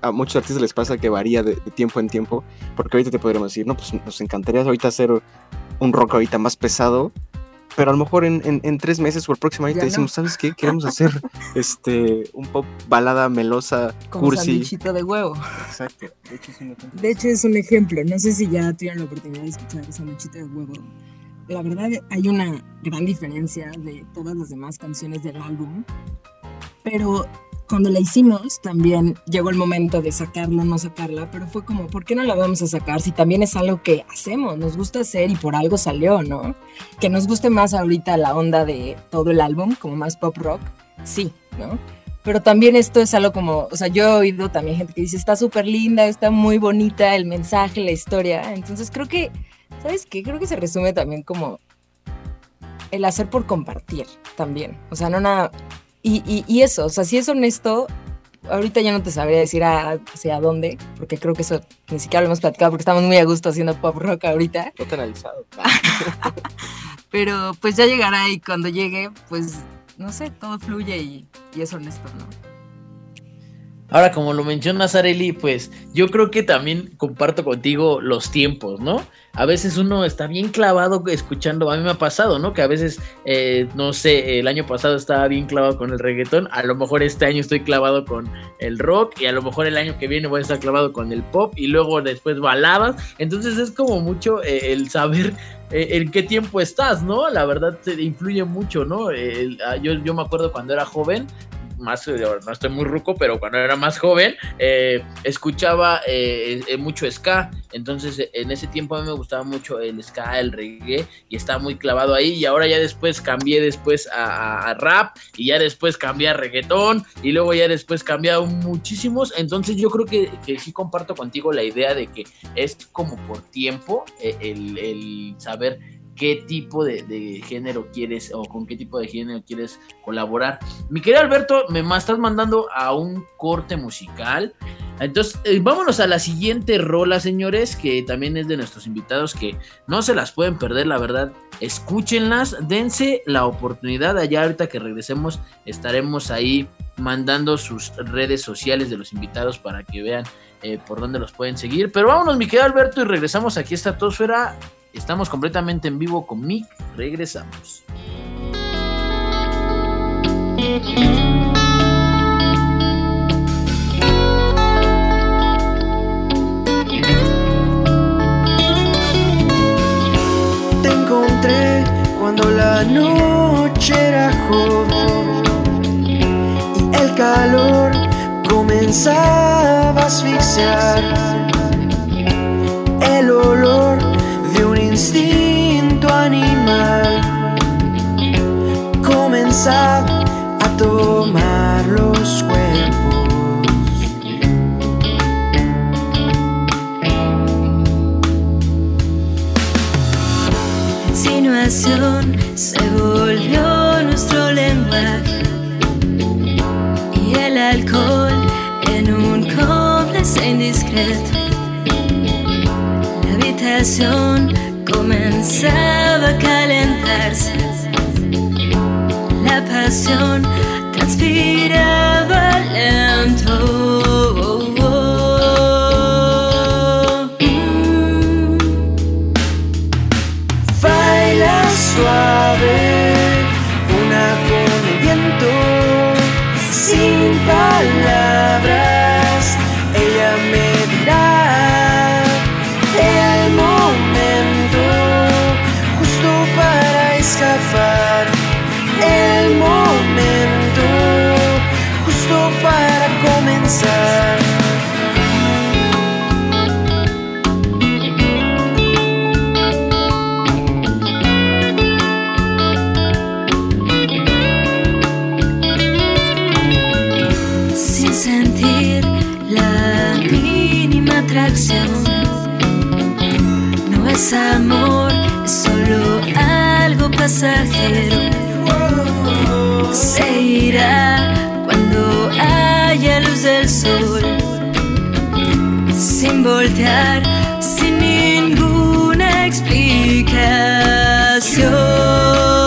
a muchos artistas les pasa que varía de, tiempo en tiempo, porque ahorita te podríamos decir, no, pues nos encantaría ahorita hacer un rock ahorita más pesado, pero a lo mejor en, en, tres meses o el próximo año te decimos, ¿sabes qué? Queremos hacer este un pop balada melosa, Como cursi. de huevo. Exacto. De hecho, es un ejemplo. De hecho, es un ejemplo. No sé si ya tuvieron la oportunidad de escuchar Sanduchito de huevo la verdad hay una gran diferencia de todas las demás canciones del álbum, pero cuando la hicimos también llegó el momento de sacarla o no sacarla, pero fue como, ¿por qué no la vamos a sacar si también es algo que hacemos, nos gusta hacer y por algo salió, ¿no? Que nos guste más ahorita la onda de todo el álbum, como más pop rock, sí, ¿no? Pero también esto es algo como, o sea, yo he oído también gente que dice, está súper linda, está muy bonita el mensaje, la historia, entonces creo que ¿Sabes qué? Creo que se resume también como el hacer por compartir también. O sea, no nada. Y, eso, o sea, si es honesto, ahorita ya no te sabría decir hacia dónde, porque creo que eso ni siquiera lo hemos platicado porque estamos muy a gusto haciendo pop rock ahorita. No te analizado. Pero pues ya llegará y cuando llegue, pues no sé, todo fluye y, y es honesto, ¿no? Ahora, como lo menciona Areli, pues yo creo que también comparto contigo los tiempos, ¿no? A veces uno está bien clavado escuchando, a mí me ha pasado, ¿no? Que a veces, eh, no sé, el año pasado estaba bien clavado con el reggaetón, a lo mejor este año estoy clavado con el rock y a lo mejor el año que viene voy a estar clavado con el pop y luego después baladas. Entonces es como mucho eh, el saber eh, en qué tiempo estás, ¿no? La verdad te influye mucho, ¿no? Ah, yo, yo me acuerdo cuando era joven, más, eh, no estoy muy ruco, pero cuando era más joven, eh, escuchaba eh, mucho ska. Entonces, en ese tiempo a mí me gustaba mucho el ska, el reggae, y estaba muy clavado ahí. Y ahora ya después cambié después a, rap, y ya después cambié a reggaetón, y luego ya después cambié a muchísimos. Entonces, yo creo que, que, sí comparto contigo la idea de que es como por tiempo el, el saber qué tipo de, género quieres o con qué tipo de género quieres colaborar. Mi querido Alberto, me estás mandando a un corte musical. Entonces, eh, vámonos a la siguiente rola, señores, que también es de nuestros invitados, que no se las pueden perder, la verdad. Escúchenlas, dense la oportunidad. Allá ahorita que regresemos, estaremos ahí mandando sus redes sociales de los invitados para que vean eh, por dónde los pueden seguir. Pero vámonos, mi querido Alberto, y regresamos aquí a Estratosfera Estamos completamente en vivo con Mick. Regresamos. Te encontré cuando la noche era joven y el calor comenzaba a asfixiar. El olor instinto animal comenzar a tomar los cuerpos. Insinuación se volvió nuestro lenguaje y el alcohol en un cómplice indiscreto. La habitación comenzaba a calentarse. La pasión transpiraba lento. No es amor, es solo algo pasajero. Se irá cuando haya luz del sol, sin voltear, sin ninguna explicación.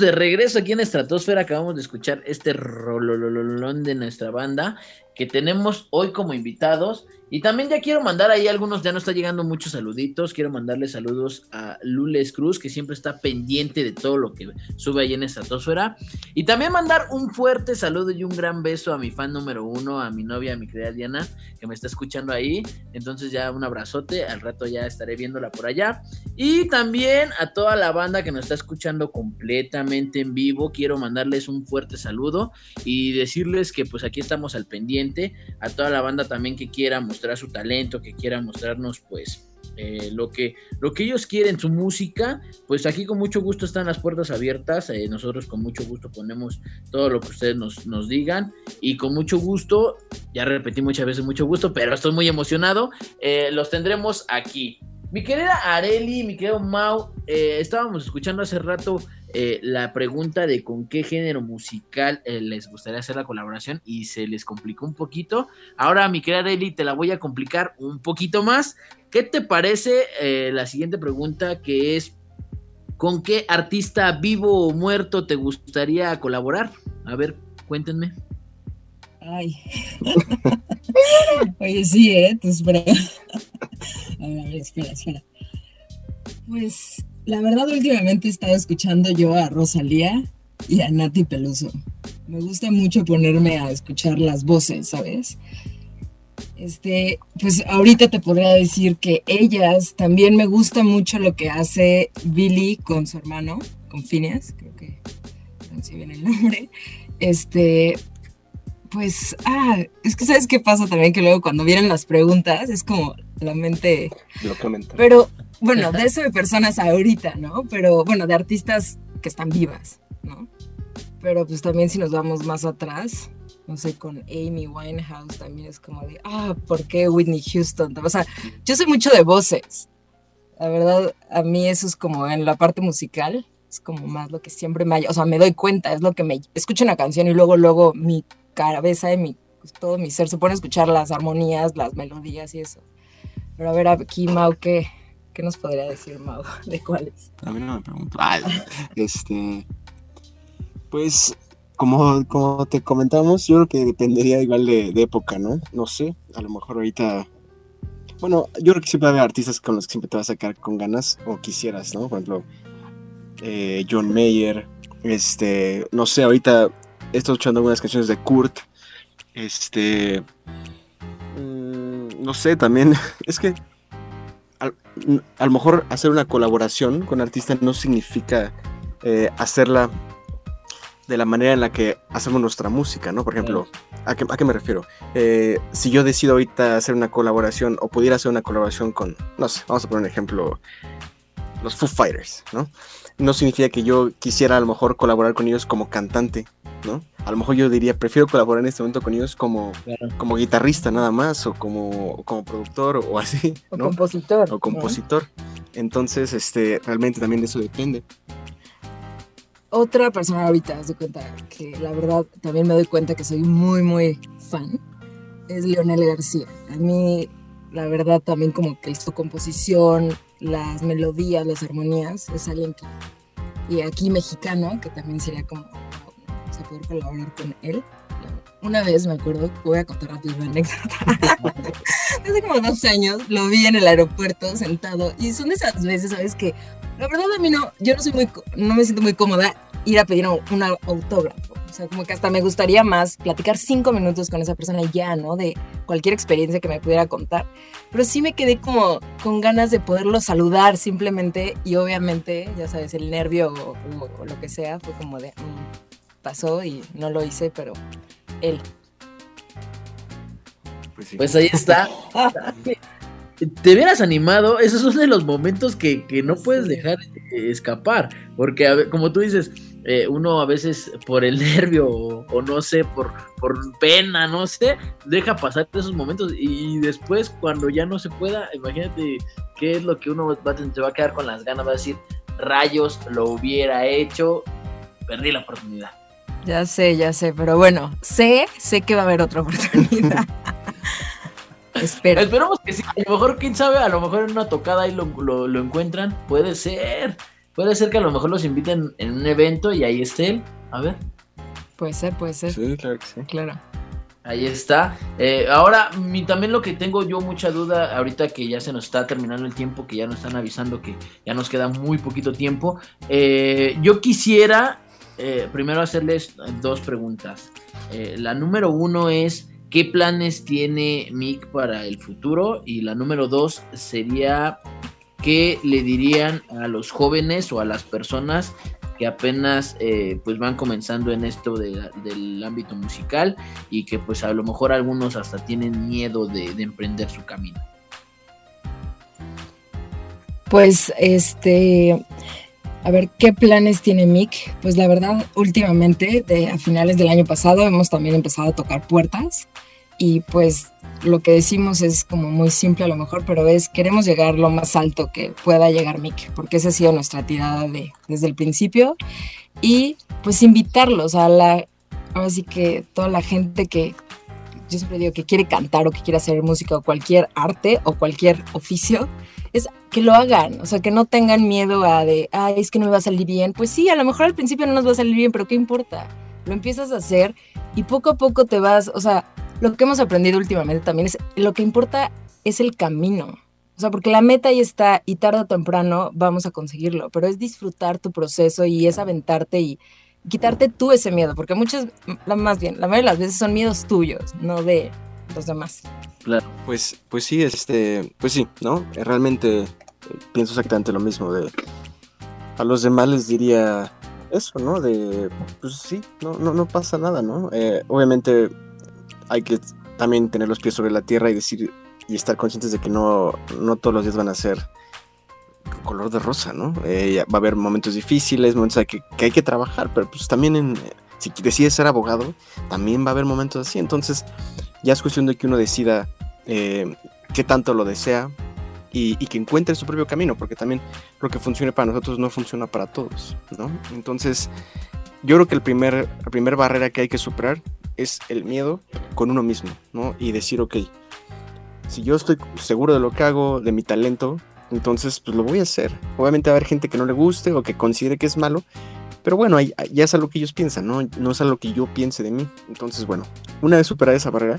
De regreso aquí en Estratosfera. Acabamos de escuchar este rolololón de nuestra banda. que tenemos hoy como invitados. Y también ya quiero mandar ahí algunos, ya no está llegando muchos saluditos. Quiero mandarle saludos a Lules Cruz, que siempre está pendiente de todo lo que sube ahí en Estratosfera. Y también mandar un fuerte saludo y un gran beso a mi fan número uno, a mi novia, a mi querida Diana, que me está escuchando ahí. Entonces ya un abrazote, al rato ya estaré viéndola por allá. Y también a toda la banda que nos está escuchando completamente en vivo, quiero mandarles un fuerte saludo y decirles que pues aquí estamos al pendiente. A toda la banda también que quiera mostrar su talento, que quiera mostrarnos pues eh, lo, que, lo que ellos quieren, su música, pues aquí con mucho gusto están las puertas abiertas, eh, nosotros con mucho gusto ponemos todo lo que ustedes nos, nos, digan y con mucho gusto, ya repetí muchas veces mucho gusto, pero estoy muy emocionado, eh, los tendremos aquí. Mi querida Areli, mi querido Mau, estábamos escuchando hace rato eh, la pregunta de con qué género musical eh, les gustaría hacer la colaboración y se les complicó un poquito. Ahora, mi querida Areli, te la voy a complicar un poquito más. ¿Qué te parece eh, la siguiente pregunta que es ¿con qué artista vivo o muerto te gustaría colaborar? A ver, cuéntenme. Ay. Oye, sí, ¿eh? Espera. A ver, espera, espera. Pues la verdad, últimamente he estado escuchando yo a Rosalía y a Nati Peluso. Me gusta mucho ponerme a escuchar las voces, ¿sabes? Este, pues ahorita te podría decir que ellas también me gusta mucho lo que hace Billy con su hermano, con Phineas, creo que no sé bien el nombre. Este, pues, ah, es que sabes qué pasa también que luego cuando vienen las preguntas es como la mente. Lo comenta. Pero bueno, de eso de personas ahorita, ¿no? Pero bueno, de artistas que están vivas, ¿no? Pero pues también si nos vamos más atrás, no sé, con Amy Winehouse también es como de, ah, ¿por qué Whitney Houston? O sea, yo soy mucho de voces. La verdad, a mí eso es como en la parte musical, es como más lo que siempre me o sea, me doy cuenta, es lo que me escucho una canción y luego, luego mi cabeza y mi, todo mi ser se pone a escuchar las armonías, las melodías y eso. Pero a ver, aquí, Mau, ¿qué, ¿Qué nos podría decir Mau de cuáles? A mí no me pregunto. este, pues, como, como te comentamos, yo creo que dependería igual de, época, ¿no? No sé, a lo mejor ahorita... Bueno, yo creo que siempre hay artistas con los que siempre te vas a sacar con ganas o quisieras, ¿no? Por ejemplo, eh, John Mayer, este, no sé, ahorita estado escuchando algunas canciones de Kurt, este, no sé, también, es que a, lo mejor hacer una colaboración con artistas no significa eh, hacerla de la manera en la que hacemos nuestra música, ¿no? Por ejemplo, ¿a qué, me refiero? Eh, si yo decido ahorita hacer una colaboración o pudiera hacer una colaboración con, no sé, vamos a poner un ejemplo, los Foo Fighters, ¿no? No significa que yo quisiera a lo mejor colaborar con ellos como cantante, ¿no? A lo mejor yo diría, prefiero colaborar en este momento con ellos como, como guitarrista nada más, o como, como productor, o así. O compositor. O compositor. Entonces, este, realmente también de eso depende. Otra persona ahorita, haz de cuenta que la verdad también me doy cuenta que soy muy, muy fan, es Leonel García. A mí, la verdad, también como que su composición, las melodías, las armonías, es alguien que... Y aquí mexicano, que también sería como a poder colaborar con él. Una vez me acuerdo, voy a contar rápido una anécdota. Hace como dos años lo vi en el aeropuerto sentado y son esas veces, ¿sabes? Que la verdad a mí no, yo no soy muy, no me siento muy cómoda ir a pedir un autógrafo. O sea, como que hasta me gustaría más platicar cinco minutos con esa persona ya, ¿no? De cualquier experiencia que me pudiera contar. Pero sí me quedé como con ganas de poderlo saludar simplemente y obviamente, ya sabes, el nervio o, lo que sea fue como de... Mm, pasó y no lo hice, pero él. Pues, pues ahí está. Te hubieras animado, esos son de los momentos que, no puedes dejar escapar, porque como tú dices, eh, uno a veces por el nervio o, no sé, por, por pena, no sé, deja pasar esos momentos y después cuando ya no se pueda, imagínate qué es lo que uno va, se va a quedar con las ganas, va a decir, rayos, lo hubiera hecho, perdí la oportunidad. Ya sé, ya sé, pero bueno, sé, sé que va a haber otra oportunidad. Espero. Esperamos que sí. A lo mejor, quién sabe, a lo mejor en una tocada ahí lo, lo, encuentran. Puede ser. Puede ser que a lo mejor los inviten en un evento y ahí esté él. A ver. Puede ser, puede ser. Sí, claro que sí. Claro. Ahí está. Eh, ahora, mi, también lo que tengo yo mucha duda, ahorita que ya se nos está terminando el tiempo, que ya nos están avisando que ya nos queda muy poquito tiempo, eh, yo quisiera eh, primero hacerles dos preguntas. la número uno es, ¿qué planes tiene Mick para el futuro? Y la número dos sería, ¿qué le dirían a los jóvenes o a las personas que apenas eh, pues van comenzando en esto del ámbito musical y que pues a lo mejor algunos hasta tienen miedo de, emprender su camino. Pues este, a ver, ¿qué planes tiene Mick? Pues la verdad, últimamente, de, a finales del año pasado, hemos también empezado a tocar puertas y pues lo que decimos es como muy simple a lo mejor, pero es queremos llegar lo más alto que pueda llegar Mick, porque esa ha sido nuestra tirada de, desde el principio. Y pues invitarlos a la, ahora sí que toda la gente que, yo siempre digo que quiere cantar o que quiere hacer música o cualquier arte o cualquier oficio, es que lo hagan, o sea, que no tengan miedo a de, ay, es que no me va a salir bien. Pues sí, a lo mejor al principio no nos va a salir bien, pero ¿qué importa? Lo empiezas a hacer y poco a poco te vas, o sea, lo que hemos aprendido últimamente también es lo que importa es el camino. O sea, porque la meta ahí está y tarde o temprano vamos a conseguirlo, pero es disfrutar tu proceso y es aventarte y quitarte tú ese miedo, porque muchas, más bien, la mayoría de las veces son miedos tuyos, no de los demás. Claro. Pues, pues sí, este, pues sí, ¿no? Realmente eh, pienso exactamente lo mismo de a los demás les diría eso, ¿no? De, pues sí, no, no, no pasa nada, ¿no? Eh, obviamente hay que también tener los pies sobre la tierra y decir y estar conscientes de que no, no todos los días van a ser color de rosa, ¿no? Eh, va a haber momentos difíciles, momentos que, que, hay que trabajar, pero pues también si decides ser abogado, también va a haber momentos así. Entonces, ya es cuestión de que uno decida eh, qué tanto lo desea y, y, que encuentre su propio camino, porque también lo que funcione para nosotros no funciona para todos, ¿no? Entonces, yo creo que el primer, la primera barrera que hay que superar es el miedo con uno mismo, ¿no? Y decir, ok, si yo estoy seguro de lo que hago, de mi talento, entonces pues lo voy a hacer. Obviamente va a haber gente que no le guste o que considere que es malo, pero bueno, ya es algo que ellos piensan, ¿no? No es algo que yo piense de mí. Entonces, bueno, una vez superada esa barrera,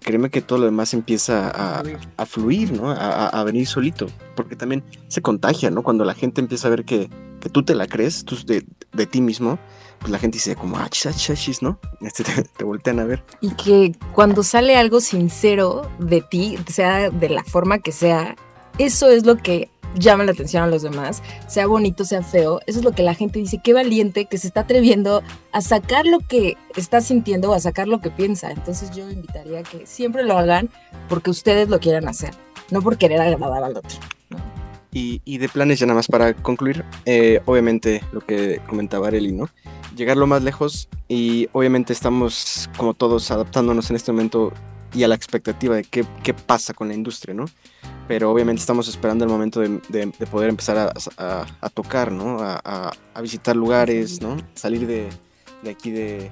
créeme que todo lo demás empieza a, fluir, ¿no? A, venir solito, porque también se contagia, ¿no? Cuando la gente empieza a ver que, que tú te la crees, tú de, de ti mismo, pues la gente dice como, ah, chis, ¿no? Este, te, voltean a ver. Y que cuando sale algo sincero de ti, sea de la forma que sea, eso es lo que llama la atención a los demás, sea bonito, sea feo, eso es lo que la gente dice, qué valiente que se está atreviendo a sacar lo que está sintiendo o a sacar lo que piensa. Entonces yo invitaría a que siempre lo hagan porque ustedes lo quieran hacer, no por querer agradar al otro. Y, de planes ya nada más para concluir, eh, obviamente lo que comentaba Areli, ¿no? Llegar lo más lejos y obviamente estamos como todos adaptándonos en este momento y a la expectativa de qué, qué pasa con la industria, ¿no? Pero obviamente estamos esperando el momento de, de, poder empezar a, a, tocar, ¿no? A, a, visitar lugares, ¿no? Salir de, de aquí de,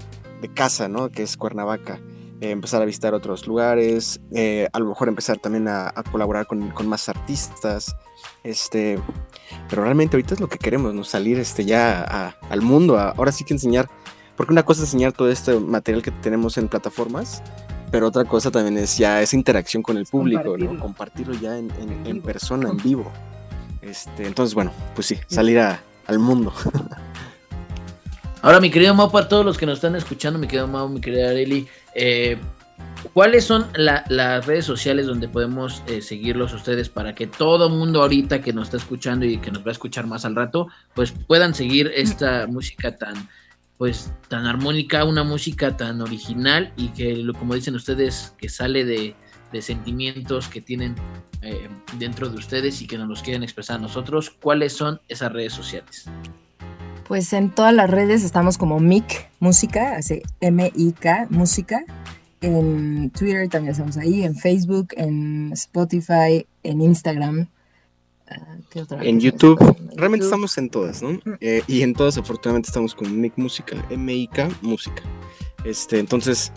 casa, ¿no? Que es Cuernavaca. Eh, empezar a visitar otros lugares, eh, a lo mejor empezar también a, colaborar con, con, más artistas, este, pero realmente ahorita es lo que queremos, ¿no? Salir este, ya al mundo, ahora sí que enseñar, porque una cosa es enseñar todo este material que tenemos en plataformas, pero otra cosa también es ya esa interacción con el público, compartirlo, ¿no? compartirlo ya en, en, persona, en vivo. Este, entonces, bueno, pues sí, salir al mundo. Ahora, mi querido Mau, para todos los que nos están escuchando, mi querido Mau, mi querida Areli, eh, ¿Cuáles son las redes sociales donde podemos eh, seguirlos ustedes para que todo mundo ahorita que nos está escuchando y que nos va a escuchar más al rato, pues puedan seguir esta música tan, pues, tan armónica, una música tan original y que, como dicen ustedes, que sale de, sentimientos que tienen eh, dentro de ustedes y que nos los quieren expresar a nosotros? ¿Cuáles son esas redes sociales? Pues en todas las redes estamos como MIC Música, M-I-K Música en Twitter también estamos ahí, en Facebook, en Spotify, en Instagram. Ah, en YouTube, realmente estamos en todas, ¿no? Eh, y en todas afortunadamente estamos con Mick Música, M-I-K Música. Este, entonces,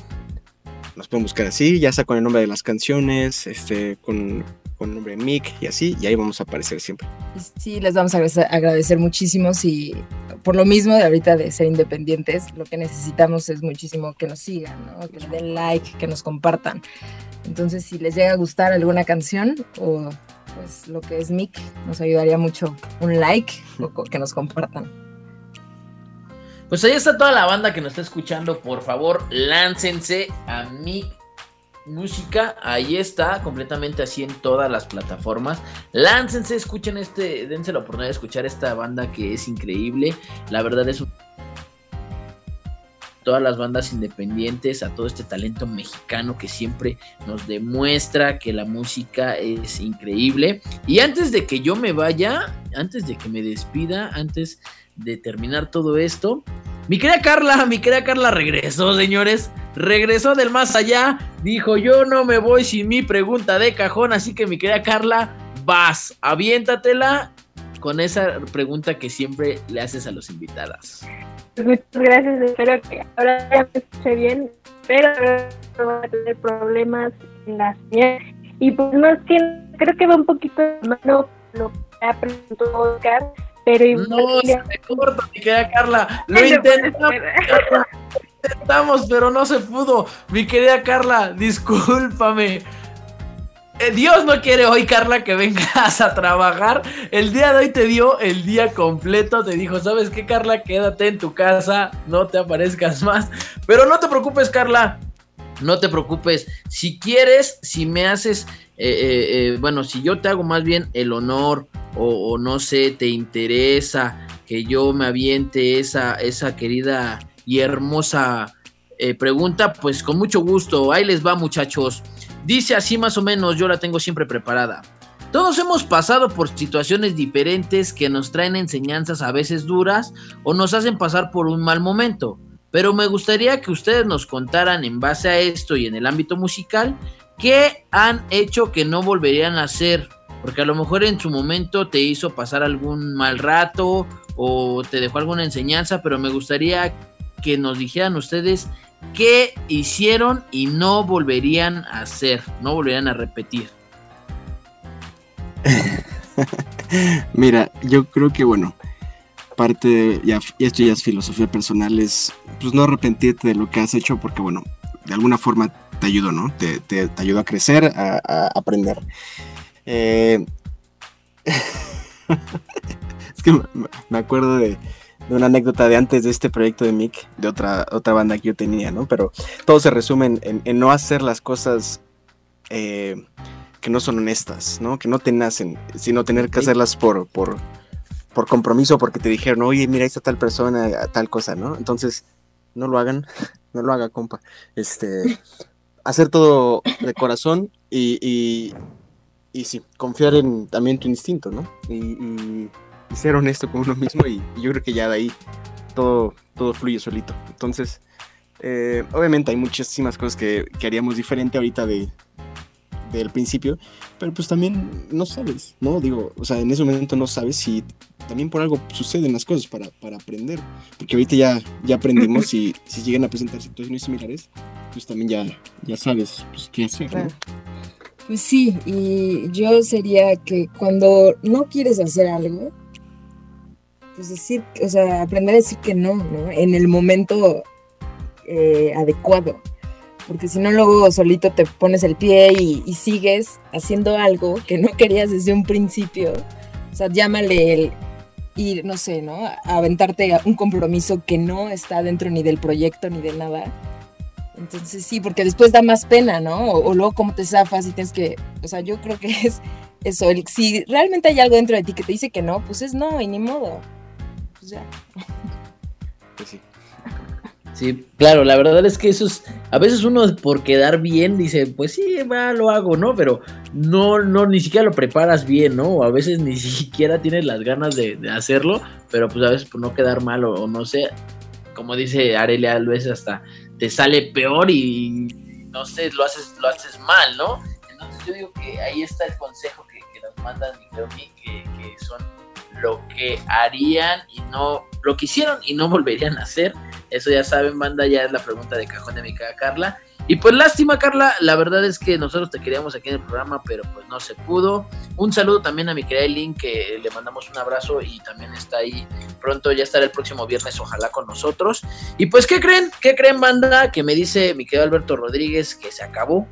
nos pueden buscar así, ya sea con el nombre de las canciones, este, con, con el nombre de Mick y así, y ahí vamos a aparecer siempre. Sí, les vamos a agradecer, muchísimo si por lo mismo de ahorita de ser independientes, lo que necesitamos es muchísimo que nos sigan, ¿no? que le den like, que nos compartan. Entonces, si les llega a gustar alguna canción o pues lo que es Mick, nos ayudaría mucho un like o que nos compartan. Pues ahí está toda la banda que nos está escuchando. Por favor, láncense a Mick música, ahí está, completamente así en todas las plataformas. Láncense, escuchen este, dense la oportunidad de escuchar esta banda que es increíble. La verdad es un todas las bandas independientes, a todo este talento mexicano que siempre nos demuestra que la música es increíble. Y antes de que yo me vaya, antes de que me despida, antes de terminar todo esto, mi querida Carla, mi querida Carla regresó, señores. Regresó del más allá. Dijo, yo no me voy sin mi pregunta de cajón. Así que mi querida Carla, vas, aviéntatela con esa pregunta que siempre le haces a los invitadas. Muchas gracias, espero que ahora ya me escuche bien, pero no voy a tener problemas en la señal. Y pues más que creo que va un poquito de mano lo que ha preguntado Oscar, pero igual No, se me corta, mi querida Carla. Lo intentamos, intentamos, pero no se pudo. Mi querida Carla, discúlpame. Eh, Dios no quiere hoy, Carla, que vengas a trabajar. El día de hoy te dio el día completo. Te dijo, ¿sabes qué, Carla? Quédate en tu casa, no te aparezcas más. Pero no te preocupes, Carla. No te preocupes. Si quieres, si me haces, eh, eh, eh, bueno, si yo te hago más bien el honor o, no sé, te interesa que yo me aviente esa, esa querida y hermosa eh, pregunta, pues con mucho gusto. Ahí les va, muchachos. Dice así más o menos, yo la tengo siempre preparada. Todos hemos pasado por situaciones diferentes que nos traen enseñanzas a veces duras o nos hacen pasar por un mal momento. Pero me gustaría que ustedes nos contaran en base a esto y en el ámbito musical qué han hecho que no volverían a hacer. Porque a lo mejor en su momento te hizo pasar algún mal rato o te dejó alguna enseñanza, pero me gustaría que nos dijeran ustedes qué hicieron y no volverían a hacer, no volverían a repetir. Mira, yo creo que bueno, parte de, ya, esto ya es filosofía personal, es pues no arrepentirte de lo que has hecho porque bueno, de alguna forma te ayudó, ¿no? Te, te, ayudó a crecer, a aprender. Eh, es que me acuerdo de, de, una anécdota de antes de este proyecto de Mick, de otra, otra banda que yo tenía, ¿no? Pero todo se resume en, en, en no hacer las cosas eh, que no son honestas, ¿no? Que no te nacen, sino tener que hacerlas por, por, por compromiso, porque te dijeron, oye, mira, está tal persona, tal cosa, ¿no? Entonces, no lo hagan, no lo haga, compa. Este, hacer todo de corazón y, y, y sí, confiar en también tu instinto, ¿no? Y, y, y ser honesto con uno mismo y, y, yo creo que ya de ahí todo, todo fluye solito. Entonces, eh, obviamente hay muchísimas cosas que, que haríamos diferente ahorita de, del principio, pero pues también no sabes, ¿no? Digo, o sea, en ese momento no sabes si también por algo suceden las cosas para, para aprender, porque ahorita ya, ya aprendimos y si llegan a presentar situaciones similares, pues también ya, ya sabes pues, qué hacer, ¿no? Pues sí, y yo sería que cuando no quieres hacer algo, pues decir, o sea, aprender a decir que no, ¿no? En el momento eh, adecuado porque si no luego solito te pones el pie y, sigues haciendo algo que no querías desde un principio. O sea, llámale el ir, no sé, ¿no? A aventarte un compromiso que no está dentro ni del proyecto ni de nada. Entonces sí, porque después da más pena, ¿no? O, luego cómo te zafas y tienes que, o sea, yo creo que es eso, si realmente hay algo dentro de ti que te dice que no, pues es no y ni modo. Pues ya. Pues sí. Sí, claro, la verdad es que eso es, a veces uno por quedar bien dice, pues sí, va, lo hago, ¿no? Pero no, no, ni siquiera lo preparas bien, ¿no? O a veces ni siquiera tienes las ganas de, hacerlo, pero pues a veces por no quedar mal o, o, no sé, como dice Arelia, a veces hasta te sale peor y no sé, lo haces, lo haces mal, ¿no? Entonces yo digo que ahí está el consejo que, nos mandan, creo que, que son lo que harían y no, lo que hicieron y no volverían a hacer. Eso ya saben, banda, ya es la pregunta de cajón de mi cara Carla. Y pues lástima, Carla, la verdad es que nosotros te queríamos aquí en el programa, pero pues no se pudo. Un saludo también a mi querida Eileen, que le mandamos un abrazo y también está ahí pronto, ya estará el próximo viernes, ojalá con nosotros. Y pues, ¿qué creen? ¿Qué creen, banda? Que me dice mi querido Alberto Rodríguez que se acabó,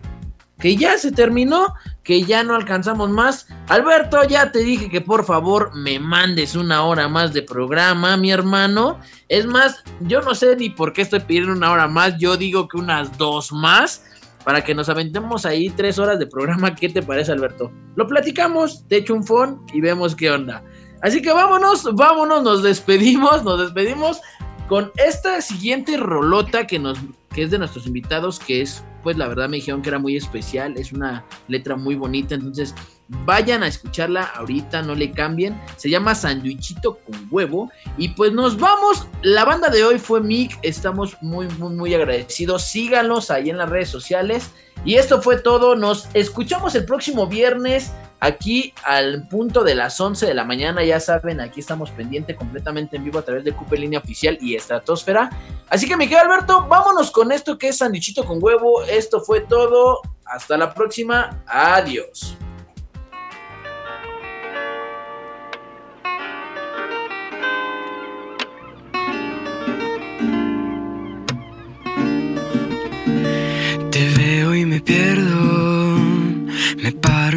que ya se terminó, que ya no alcanzamos más. Alberto, ya te dije que por favor me mandes una hora más de programa, mi hermano. Es más, yo no sé ni por qué estoy pidiendo una hora más, yo digo que unas dos más. Para que nos aventemos ahí tres horas de programa, ¿qué te parece, Alberto? Lo platicamos, te echo un phone y vemos qué onda. Así que vámonos, vámonos, nos despedimos, nos despedimos con esta siguiente rolota que nos que es de nuestros invitados, que es, pues la verdad me dijeron que era muy especial, es una letra muy bonita, entonces vayan a escucharla ahorita, no le cambien, se llama Sandwichito con huevo, y pues nos vamos, la banda de hoy fue Mick, estamos muy, muy, muy agradecidos, síganos ahí en las redes sociales, y esto fue todo, nos escuchamos el próximo viernes, aquí al punto de las 11 de la mañana, ya saben, aquí estamos pendiente completamente en vivo a través de Cupe Línea Oficial y Estratosfera. Así que quedo Alberto, vámonos con esto que es sandichito con huevo. Esto fue todo. Hasta la próxima. Adiós.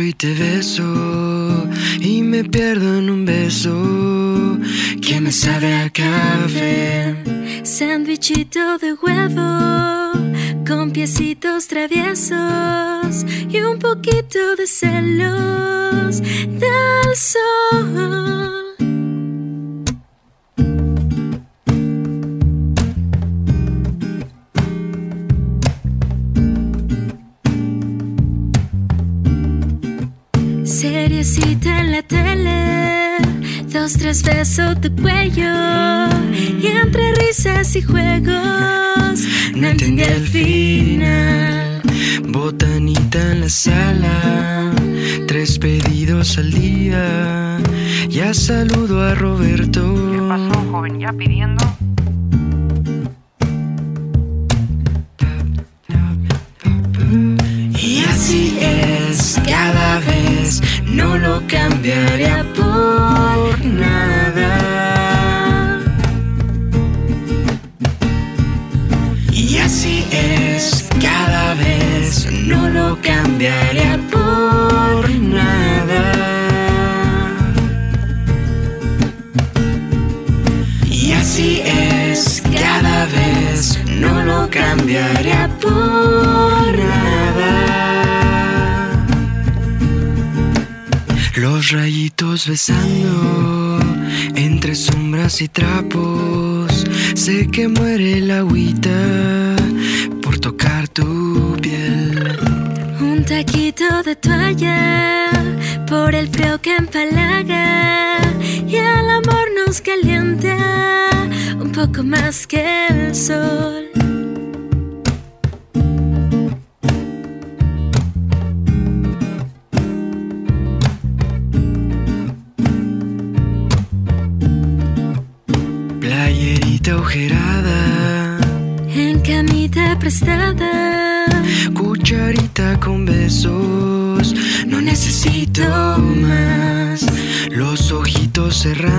Y te beso, y me pierdo en un beso que me sabe a café. Sándwichito de huevo con piecitos traviesos y un poquito de celos del sol. Seriecita en la tele, dos, tres besos de cuello y entre risas y juegos no entendí el final. Botanita en la sala, tres pedidos al día. Ya saludo a Roberto. ¿Qué pasó, joven? ¿Ya pidiendo? No lo cambiaría por nada. Y así es cada vez, no lo cambiaría por nada. Y así es cada vez, no lo cambiaría por nada. Besando entre sombras y trapos. Sé que muere el agüita por tocar tu piel. Un taquito de toalla por el frío que empalaga y el amor nos calienta un poco más que el sol. Ojitos